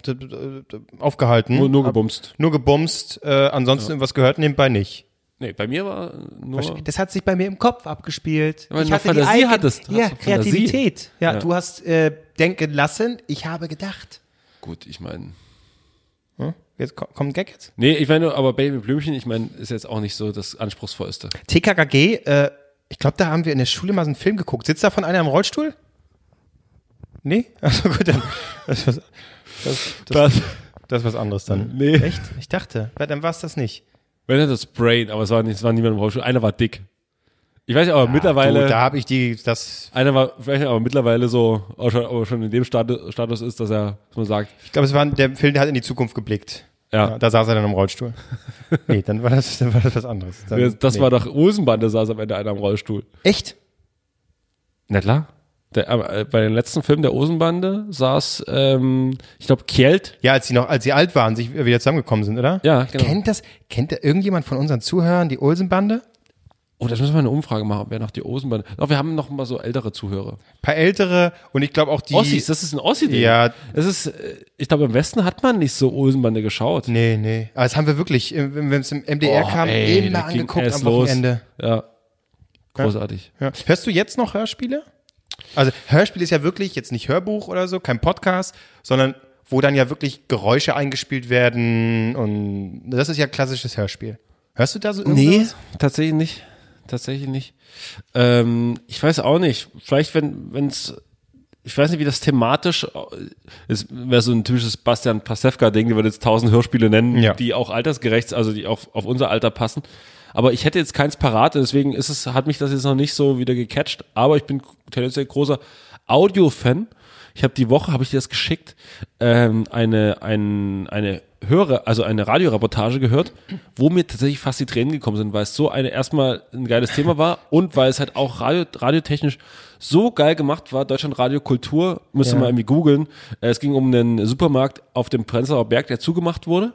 aufgehalten. Nur, nur Hab gebumst. Nur gebumst, äh, ansonsten irgendwas gehört nebenbei nicht. Nee, bei mir war nur. Das hat sich bei mir im Kopf abgespielt. weil du noch Fantasie hattest. Du Ja, hast doch Fantasie. Kreativität. Ja, Ja. du hast äh, denken lassen, ich habe gedacht. Gut, ich meine. Hm? Jetzt ko- kommt ein Gag jetzt. Nee, ich meine, aber Baby Blümchen, ich meine, ist jetzt auch nicht so das Anspruchsvollste. TKKG, äh, ich glaube, da haben wir in der Schule mal so einen Film geguckt. Sitzt davon einer im Rollstuhl? Nee? Also gut, dann. Das, ist was- das, das, das ist was anderes dann. Nee. Echt? Ich dachte. Ja, Dann war es das nicht. Wenn das Brain, aber es war nicht, es war niemand im Rollstuhl. Einer war dick. Ich weiß nicht, aber mittlerweile. Du, da habe ich die, das. einer war vielleicht aber mittlerweile so, auch schon, aber schon in dem Status, Status ist, dass er, dass man sagt, Ich glaube, es war der Film, der hat in die Zukunft geblickt. Ja, Da saß er dann im Rollstuhl. nee, dann war das, dann war das was anderes. Dann, das nee. war doch Olsenbande, saß am Ende einer im Rollstuhl. Echt? Na klar. Der, äh, bei den letzten Filmen der Olsenbande saß, ähm, ich glaube, Kjeld. Ja, als sie noch, als sie alt waren, sich wieder zusammengekommen sind, oder? Ja, genau. Kennt das, kennt da irgendjemand von unseren Zuhörern die Olsenbande? Oh, das müssen wir eine Umfrage machen, wer noch die Olsenbande. Doch, wir haben noch mal so ältere Zuhörer. Ein paar ältere und ich glaube auch die. Ossis, das ist ein Ossi-Ding. Ja. Das ist, äh, ich glaube, im Westen hat man nicht so Olsenbande geschaut. Nee, nee. Aber das haben wir wirklich, äh, wenn es im MDR Oh, kam, ey, immer angeguckt am los. Wochenende. Ja. Großartig. Ja. Hörst du jetzt noch Hörspiele? Also Hörspiel ist ja wirklich jetzt nicht Hörbuch oder so, kein Podcast, sondern wo dann ja wirklich Geräusche eingespielt werden und das ist ja klassisches Hörspiel. Hörst du da so Nee, irgendwas? tatsächlich nicht. Tatsächlich nicht. Ähm, ich weiß auch nicht. Vielleicht, wenn es, ich weiß nicht, wie das thematisch, es wäre so ein typisches Bastian Pasewka-Ding, die wir jetzt tausend Hörspiele nennen, Ja. die auch altersgerecht, also die auch auf unser Alter passen. Aber ich hätte jetzt keins parat, deswegen ist es, hat mich das jetzt noch nicht so wieder gecatcht. Aber ich bin tendenziell großer Audio-Fan. Ich habe die Woche, habe ich dir das geschickt, ähm, eine, ein, eine höre, also eine Radioreportage gehört, wo mir tatsächlich fast die Tränen gekommen sind, weil es so eine erstmal ein geiles Thema war und weil es halt auch radio, radiotechnisch so geil gemacht war. Deutschland Radio Kultur, müsste Ja. man irgendwie googeln. Es ging um einen Supermarkt auf dem Prenzlauer Berg, der zugemacht wurde.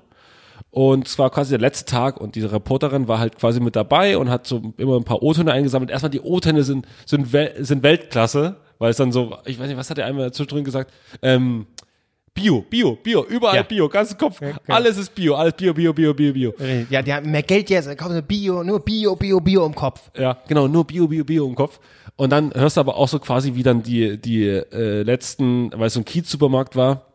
Und es war quasi der letzte Tag und diese Reporterin war halt quasi mit dabei und hat so immer ein paar O-Töne eingesammelt. Erstmal die O-Töne sind, sind, sind Weltklasse, weil es dann so, ich weiß nicht, was hat er einmal zwischendrin gesagt? Ähm, Bio, Bio, Bio, überall Ja. Bio, ganzen Kopf, alles ist Bio, alles Bio, Bio, Bio, Bio, Bio. Ja, die haben mehr Geld jetzt, dann kaufen sie Bio, nur Bio, Bio, Bio im Kopf. Ja, genau, nur Bio, Bio, Bio im Kopf. Und dann hörst du aber auch so quasi, wie dann die, die äh, letzten, weil es so ein Kiez-Supermarkt war,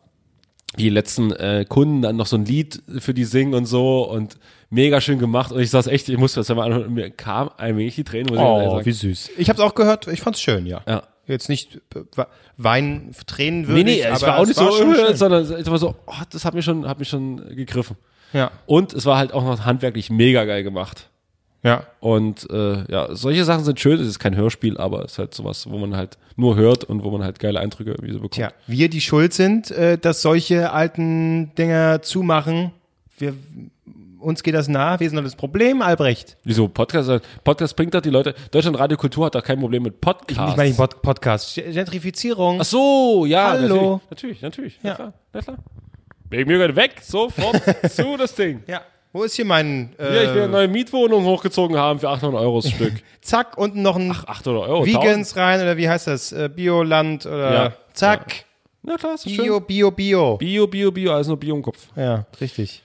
die letzten äh, Kunden dann noch so ein Lied für die singen und so und mega schön gemacht. Und ich saß echt, ich musste das mal anhören mir kam ein wenig die Tränen, muss Oh, wie süß. Ich habe es auch gehört, ich fand's schön, ja. Ja. Jetzt nicht äh, Wein, Tränen Nee, würdig, nee, aber es war auch nicht war so, schön. sondern es war so, oh, das hat mich schon, hat mich schon gegriffen. Ja, Und es war halt auch noch handwerklich mega geil gemacht. ja. Und äh, ja, solche Sachen sind schön. Es ist kein Hörspiel, aber es ist halt sowas, wo man halt nur hört und wo man halt geile Eindrücke irgendwie so bekommt. Tja, wir, die schuld sind, äh, dass solche alten Dinger zumachen. Wir, uns geht das nah, wir sind doch das Problem, Albrecht. Wieso? Podcast, Podcast bringt doch die Leute. Deutschland Radio Kultur hat doch kein Problem mit Podcasts. Ich meine nicht Pod Podcast. Gentrifizierung. Ach so, ja. Hallo. Natürlich, natürlich. natürlich. Ja. Na klar, na klar. Wegen mir gehört weg, sofort zu das Ding. Ja. Wo ist hier mein, äh, Ja, ich will eine neue Mietwohnung hochgezogen haben für 800 Euro das Stück. zack, unten noch ein 800 Euro. Vegans rein oder wie heißt das? Äh, Bioland oder Ja. zack. Na klar, ist Bio, schön. Bio, Bio. Bio, Bio, Bio, alles nur Bio im Kopf. Ja, richtig.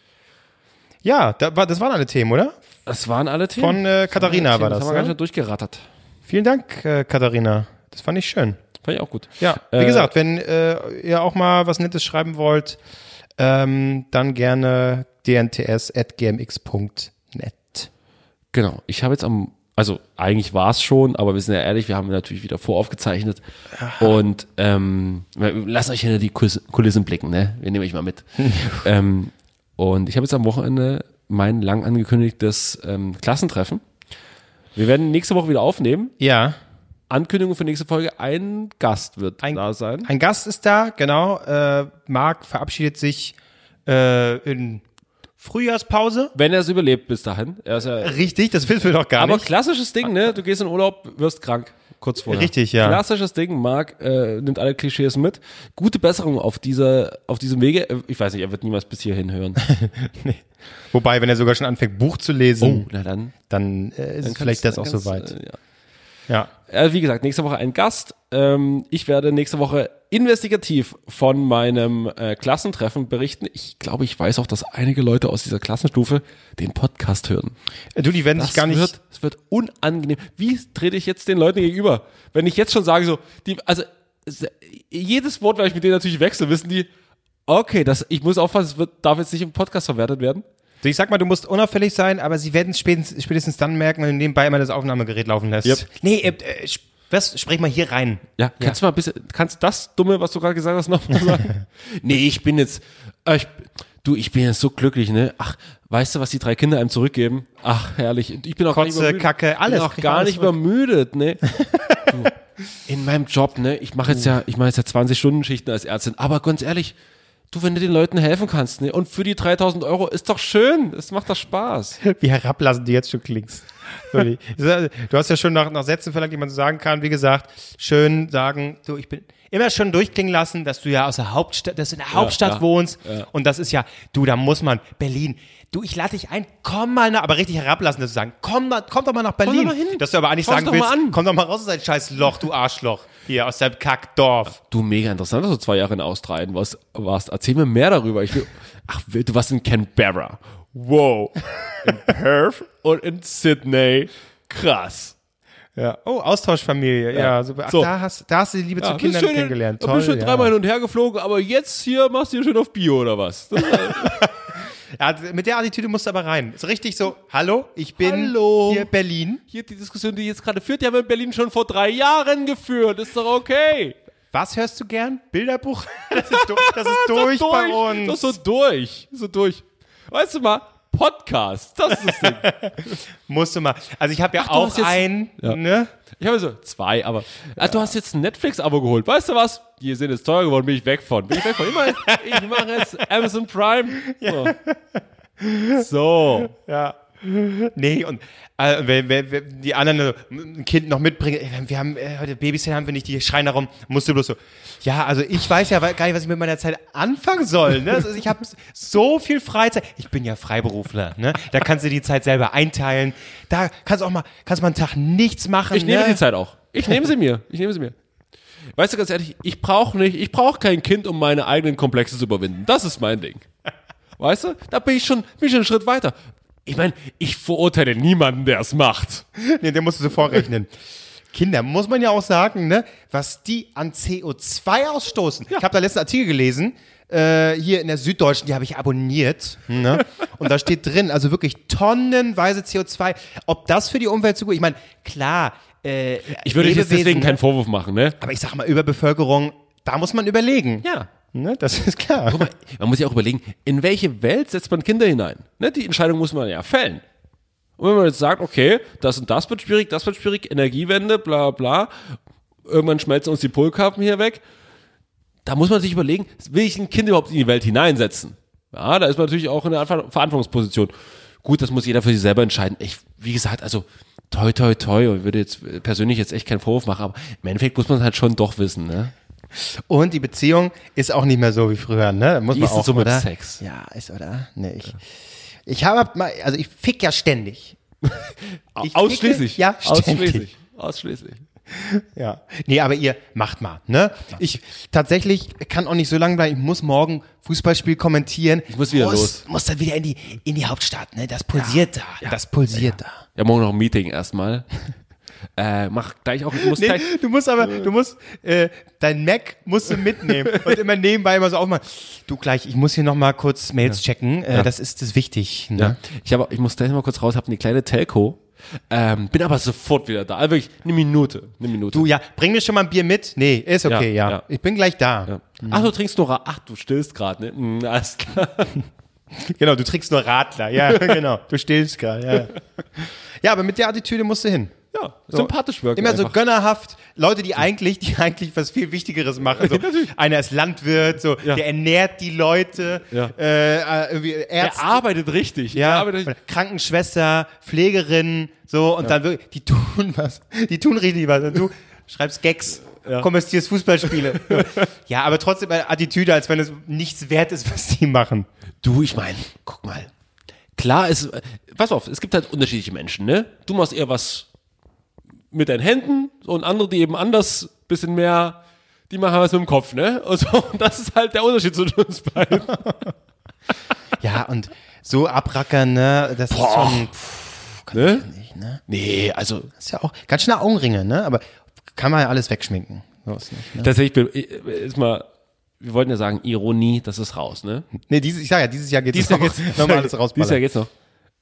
Ja, da war, das waren alle Themen, oder? Das waren alle Themen. Von äh, Katharina war das das. haben wir ganz Ne? schön durchgerattert. Vielen Dank, äh, Katharina. Das fand ich schön. Fand ich auch gut. Ja, wie Äh, gesagt, wenn äh, ihr auch mal was Nettes schreiben wollt, ähm, dann gerne dnts.gmx.net. Genau. Ich habe jetzt am, also eigentlich war es schon, aber wir sind ja ehrlich, wir haben natürlich wieder voraufgezeichnet. Und ähm, lass euch hinter die Kulissen Kulissen blicken, ne? Wir nehmen euch mal mit. ähm, Und ich habe jetzt am Wochenende mein lang angekündigtes ähm, Klassentreffen. Wir werden nächste Woche wieder aufnehmen. Ja. Ankündigung für nächste Folge, ein Gast wird Ein- da sein. Ein Gast ist da, genau. Äh, Marc verabschiedet sich äh, in Frühjahrspause. Wenn er es überlebt bis dahin. Er ist ja, Richtig, das wissen wir doch gar aber nicht. klassisches Ding, ne? Du gehst in Urlaub, wirst krank. Kurz vorher. Richtig, ja. Klassisches Ding, Marc äh, nimmt alle Klischees mit. Gute Besserung auf dieser, auf diesem Wege. Äh, Ich weiß nicht, er wird niemals bis hierhin hören. Wobei, wenn er sogar schon anfängt, Buch zu lesen, na dann. dann äh, ist dann vielleicht das auch soweit. äh, ja. ja. Äh, wie gesagt, nächste Woche ein Gast. Ähm, ich werde nächste Woche investigativ von meinem äh, Klassentreffen berichten. Ich glaube, ich weiß auch, dass einige Leute aus dieser Klassenstufe den Podcast hören. Äh, Du, die werden Das sich gar nicht. wird, es wird unangenehm. Wie trete ich jetzt den Leuten gegenüber? Wenn ich jetzt schon sage, so, die, also es- jedes Wort, weil ich mit denen natürlich wechsle, wissen die, okay, das, ich muss aufpassen, es wird, darf jetzt nicht im Podcast verwertet werden. Du, Ich sag mal, du musst unauffällig sein, aber sie werden es spätestens, spätestens dann merken, wenn du nebenbei immer das Aufnahmegerät laufen lässt. Yep. Nee, äh, äh, was, sprich mal hier rein. Ja, kannst du mal ein bisschen, kannst du das Dumme, was du gerade gesagt hast, nochmal sagen? nee, ich bin jetzt, äh, ich, du, ich bin jetzt so glücklich, ne? Ach, weißt du, was die drei Kinder einem zurückgeben? Ach, herrlich. Ich bin auch gar nicht Kotze, übermüdet. Kacke, alles. Ich bin auch gar nicht übermüdet, ne? du, in meinem Job, ne? Ich mache jetzt ja, ich mache jetzt ja 20 Stunden Schichten als Ärztin, aber ganz ehrlich, du, wenn du den Leuten helfen kannst, ne? Und für die 3000 Euro ist doch schön. Es macht doch Spaß. Wie herablassend du jetzt schon klingst. Du hast ja schon nach, nach Sätzen verlangt, die man so sagen kann. Wie gesagt, schön sagen, du, ich bin immer schon durchklingen lassen, dass du ja aus der Hauptstadt, dass du in der Hauptstadt ja, wohnst. Und das ist ja, du, da muss man, Berlin, du, ich lade dich ein, komm mal nach, aber richtig herablassen, dass du sagen, komm, komm doch mal nach Berlin. mal hin. Dass du aber eigentlich Schau's sagen doch willst, komm doch mal raus aus dein scheiß Loch, du Arschloch. Hier, aus deinem Kackdorf. Du, mega interessant, dass du zwei Jahre in Australien warst. warst. Erzähl mir mehr darüber. Ich will, ach, du warst in Canberra. Wow. In Perth und in Sydney. Krass. Ja. Oh, Austauschfamilie. Ja, super. Ach, So. Da, hast, da hast du die Liebe zu bist Kindern schön kennengelernt. Toll. bist schon ja. dreimal hin und her geflogen, aber jetzt hier machst du hier schön auf Bio oder was? Das, Ja, mit der Attitüde musst du aber rein. Ist richtig so, hallo, ich bin Hallo. hier Berlin. hier die Diskussion, die jetzt gerade führt, die haben wir in Berlin schon vor drei Jahren geführt. Ist doch okay. Was hörst du gern? Bilderbuch? Das ist, du, das ist durch, bei uns. Das ist so durch. So durch. Weißt du mal, Podcast. Das ist das Ding. Musst du mal. Also ich habe ja Ach, auch jetzt- einen, Ja. ne? Ich habe so zwei, aber ah, du hast jetzt ein Netflix-Abo geholt. Weißt du was? Die sind jetzt teuer geworden, bin ich weg von. Bin ich weg von. Immer, ich mache jetzt Amazon Prime. So. so. Ja. Nee, und äh, wenn, wenn, wenn die anderen so, ein Kind noch mitbringen, wir haben äh, heute Babysitter haben wir nicht, die schreien darum, musst du bloß so, ja, also ich weiß ja gar nicht, was ich mit meiner Zeit anfangen soll. Ne? Also ich habe so viel Freizeit. Ich bin ja Freiberufler, ne? Da kannst du die Zeit selber einteilen. Da kannst du auch mal, kannst mal einen Tag nichts machen. Ich nehme ne? die Zeit auch. Ich nehme sie mir. Ich nehme sie mir. Weißt du ganz ehrlich, ich brauche nicht, ich brauche kein Kind, um meine eigenen Komplexe zu überwinden. Das ist mein Ding. Weißt du? Da bin ich schon, bin ich schon einen Schritt weiter. Ich meine, ich verurteile niemanden, der es macht. Nee, der musst du so vorrechnen. Kinder, muss man ja auch sagen, ne, was die an CO2 ausstoßen. Ich habe da letzten Artikel gelesen, äh, hier in der Süddeutschen, die habe ich abonniert. Ne? Und da steht drin, also wirklich tonnenweise CO2. Ob das für die Umwelt so gut Ich meine, klar, äh, Ich würde jetzt deswegen keinen Vorwurf machen, ne? Aber ich sag mal, Überbevölkerung, da muss man überlegen. Ja. Ne, das ist klar. Mal, man muss ja auch überlegen, in welche Welt setzt man Kinder hinein? Ne, die Entscheidung muss man ja fällen. Und wenn man jetzt sagt, okay, das und das wird schwierig, das wird schwierig, Energiewende, bla bla, irgendwann schmelzen uns die Polkappen hier weg, da muss man sich überlegen, will ich ein Kind überhaupt in die Welt hineinsetzen? Ja, da ist man natürlich auch in Ver- Verantwortungsposition. Gut, das muss jeder für sich selber entscheiden. Ich, wie gesagt, also toi toi toi, ich würde jetzt persönlich jetzt echt keinen Vorwurf machen, aber im Endeffekt muss man es halt schon doch wissen, ne? Und die Beziehung ist auch nicht mehr so wie früher, ne? Muss Wie man ist auch, so mit oder? Sex? Ja, ist, oder? Nee, ich, ich habe mal, also ich fick ja ständig. Ich Ausschließlich. Ficke, ja, ständig. Ausschließlich. Ausschließlich. Ja. Nee, aber ihr macht mal, ne? Ich tatsächlich kann auch nicht so lange bleiben. Ich muss morgen Fußballspiel kommentieren. Ich muss wieder muss, los. Muss dann wieder in die, in die Hauptstadt, ne? Das pulsiert da. Das pulsiert da. Ja, morgen noch ein Meeting erstmal. äh, mach gleich auch, muss Nee, gleich, du musst aber, du musst, äh, dein Mac musst du mitnehmen und immer nebenbei immer so aufmachen. Du gleich, ich muss hier noch mal kurz Mails checken. Äh, Das ist das wichtig. Ne? ja. Ich habe, ich muss gleich mal kurz raus, habe eine kleine Telco, ähm, bin aber sofort wieder da. Also wirklich eine Minute, eine Minute. Du, ja, bring mir schon mal ein Bier mit. Nee, ist okay, ja. Ja, ja. Ich bin gleich da. ja. Ach, du trinkst nur, ach, du stillst gerade, ne? Hm, alles klar. Genau, du trinkst nur Radler. Ja, genau. Du stillst gerade. Ja. ja, aber mit der Attitüde musst du hin. Ja, sympathisch wirken. Immer so einfach. gönnerhaft. Leute, die eigentlich, die eigentlich was viel Wichtigeres machen. So, einer ist Landwirt, so, Ja. der ernährt die Leute, Ja. äh, äh, Er arbeitet richtig. Er Ja, arbeitet richtig. Krankenschwester, Pflegerin, so, und dann wirklich, die tun was. Die tun richtig was. Und du schreibst Gags, kommentierst Fußballspiele. ja, aber trotzdem eine Attitüde, als wenn es nichts wert ist, was die machen. Du, ich meine, guck mal. Klar ist, äh, pass auf, es gibt halt unterschiedliche Menschen, ne? Du machst eher was mit deinen Händen und andere, die eben anders, bisschen mehr, die machen was mit dem Kopf, ne? Und, so, und das ist halt der Unterschied zwischen uns beiden. Ja, und so abrackern, ne, das ist schon, Ne? nicht, ne? Nee, also Das ist ja auch ganz schön Augenringe, ne? Aber kann man ja alles wegschminken. Nicht, ne? tatsächlich, bin- ist mal, wir wollten ja sagen, Ironie, das ist raus, ne? Nee, dieses, ich sag ja, dieses Jahr geht es Jahr noch, geht's- noch mal alles Dieses Jahr geht's noch.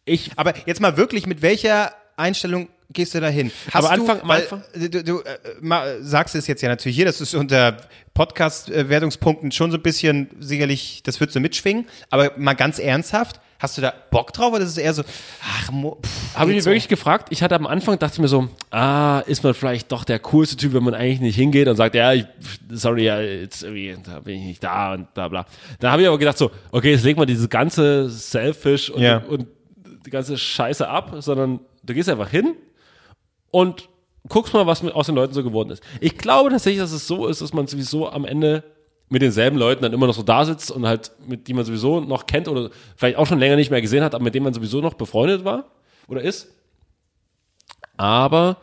Ich, Aber jetzt mal wirklich, mit welcher Einstellung gehst du da hin? Hast Aber du, Anfang- am weil, Anfang- Du, du äh, mal, sagst es jetzt ja natürlich hier, das ist unter Podcast-Wertungspunkten schon so ein bisschen sicherlich, das wird so mitschwingen, aber mal ganz ernsthaft, hast du da Bock drauf oder ist es eher so, ach, Habe ich mich so? wirklich gefragt. Ich hatte am Anfang, dachte ich mir so, ah, ist man vielleicht doch der coolste Typ, wenn man eigentlich nicht hingeht und sagt, ja, ich, sorry, ja, jetzt irgendwie, da bin ich nicht da und bla bla. Dann habe ich aber gedacht so, okay, jetzt leg mal dieses ganze Selfish und, Ja. und die ganze Scheiße ab, sondern du gehst einfach hin und guckst mal, was aus den Leuten so geworden ist. Ich glaube tatsächlich, dass es so ist, dass man sowieso am Ende mit denselben Leuten dann immer noch so da sitzt und halt mit die man sowieso noch kennt oder vielleicht auch schon länger nicht mehr gesehen hat, aber mit denen man sowieso noch befreundet war oder ist. Aber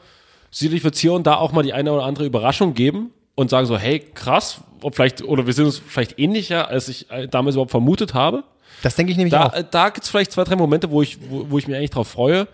sicherlich wird es hier und da auch mal die eine oder andere Überraschung geben und sagen so, hey, krass, ob vielleicht, oder wir sind uns vielleicht ähnlicher, als ich äh, damals überhaupt vermutet habe. Das denke ich nämlich Da, auch. äh, da gibt es vielleicht zwei, drei Momente, wo ich, wo, wo ich mich eigentlich drauf freue.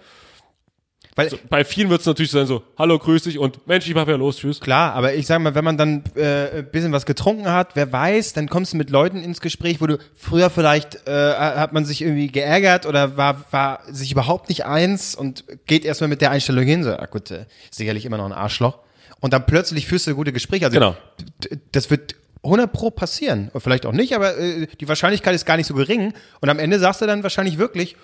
Weil, So, bei vielen wird es natürlich sein so, hallo, grüß dich und Mensch, ich mach ja los, tschüss. Klar, aber ich sag mal, wenn man dann äh, ein bisschen was getrunken hat, wer weiß, dann kommst du mit Leuten ins Gespräch, wo du früher vielleicht äh, hat man sich irgendwie geärgert oder war war sich überhaupt nicht eins und geht erstmal mit der Einstellung hin, so, ah gut, äh, sicherlich immer noch ein Arschloch. Und dann plötzlich führst du gute Gespräche. Also Genau. das wird 100 pro passieren. Vielleicht auch nicht, aber äh, die Wahrscheinlichkeit ist gar nicht so gering. Und am Ende sagst du dann wahrscheinlich wirklich,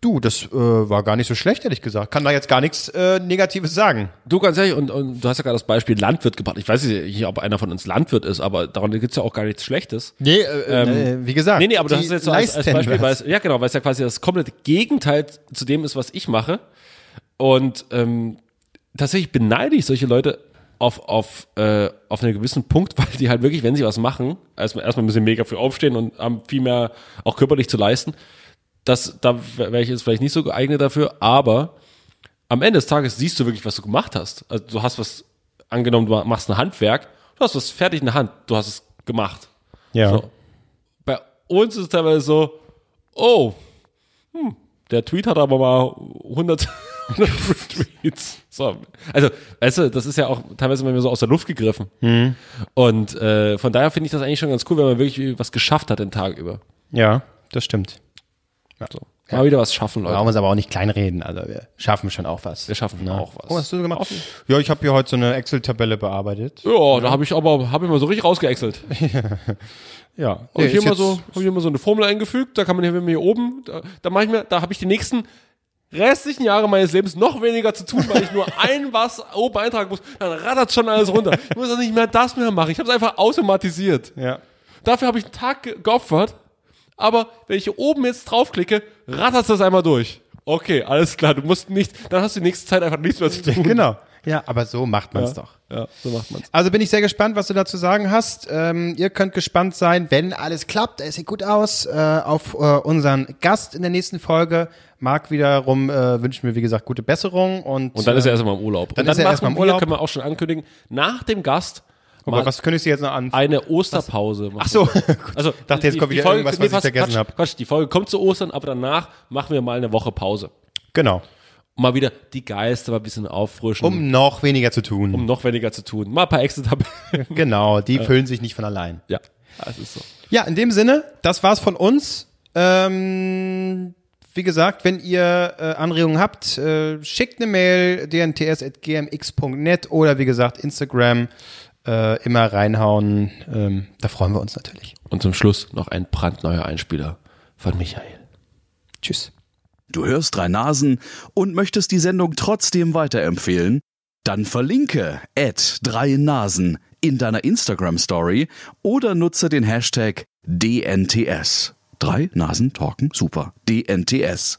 du, das äh, war gar nicht so schlecht, ehrlich gesagt. Kann da jetzt gar nichts äh, Negatives sagen. Du ganz ehrlich, und, und du hast ja gerade das Beispiel Landwirt gebracht. Ich weiß nicht, ob einer von uns Landwirt ist, aber daran gibt's ja auch gar nichts Schlechtes. Nee, äh, äh, wie gesagt. Nee, nee, aber du die hast jetzt so als, als Beispiel, weil es, ja genau, weil es ja quasi das komplette Gegenteil zu dem ist, was ich mache. Und ähm, tatsächlich beneide ich solche Leute auf, auf, äh, auf einen gewissen Punkt, weil die halt wirklich, wenn sie was machen, erstmal, erstmal müssen sie mega früh aufstehen und haben viel mehr auch körperlich zu leisten. Das, da wäre ich jetzt vielleicht nicht so geeignet dafür, aber am Ende des Tages siehst du wirklich, was du gemacht hast. Also du hast was, angenommen, du machst ein Handwerk, du hast was fertig in der Hand, du hast es gemacht. Ja. So. Bei uns ist es teilweise so, oh, hm, der Tweet hat aber mal 100, 100 Retweets. So. Also, weißt du, das ist ja auch teilweise manchmal so aus der Luft gegriffen. Und äh, von daher finde ich das eigentlich schon ganz cool, wenn man wirklich was geschafft hat den Tag über. Ja, das stimmt. So. Mal wieder was schaffen, Brauchen Leute. wir uns aber auch nicht kleinreden. Also wir schaffen schon auch was. Wir schaffen auch was. Oh, was hast du gemacht? Ja, ich habe hier heute so eine Excel-Tabelle bearbeitet. Ja, da habe ich aber hab ich mal so richtig rausgeäxelt. Ja. Habe Nee, ich hier mal so, hab ich hier mal so eine Formel eingefügt, da kann man hier, wenn man hier oben, da, da mache ich mir, da habe ich die nächsten restlichen Jahre meines Lebens noch weniger zu tun, weil ich nur ein was oben eintragen muss, dann rattert schon alles runter. Ich muss auch nicht mehr das mehr machen. Ich habe es einfach automatisiert. Ja. Dafür habe ich einen Tag ge- geopfert, aber wenn ich hier oben jetzt draufklicke, rattert das einmal durch. Okay, alles klar, du musst nicht, dann hast du die nächste Zeit einfach nichts mehr zu tun. Genau. Ja, aber so macht man es doch. Ja, so macht man's. Also bin ich sehr gespannt, was du dazu sagen hast. Ähm, ihr könnt gespannt sein, wenn alles klappt, es sieht gut aus, äh, auf äh, unseren Gast in der nächsten Folge. Marc wiederum äh, wünschen wir, wie gesagt, gute Besserung. Und, Und dann ist äh, er erstmal im Urlaub. dann und ist er erstmal im wir, Urlaub. können wir auch schon ankündigen, nach dem Gast oh mal Gott, was könntest du jetzt noch an? eine Osterpause machen. Ach so. Also, Dachte, jetzt kommt wieder Folge- irgendwas, was ich vergessen Quatsch, hab. Quatsch, die Folge kommt zu Ostern, aber danach machen wir mal eine Woche Pause. genau. Um mal wieder die Geister mal ein bisschen auffrischen, um, Um noch weniger zu tun. noch weniger zu tun. Mal ein paar Exit-Tabellen. genau, die füllen sich nicht von allein. ja, das ist so. Ja, in dem Sinne, das war's von uns. Ähm, wie gesagt, wenn ihr äh, Anregungen habt, äh, schickt eine Mail dnts.gmx.net oder wie gesagt Instagram äh, immer reinhauen. Ähm, da freuen wir uns natürlich. Und zum Schluss noch ein brandneuer Einspieler von Michael. Tschüss. Du hörst drei Nasen und möchtest die Sendung trotzdem weiterempfehlen? Dann verlinke at drei Nasen in deiner Instagram Story oder nutze den Hashtag DNTS. Drei Nasen talken super. DNTS.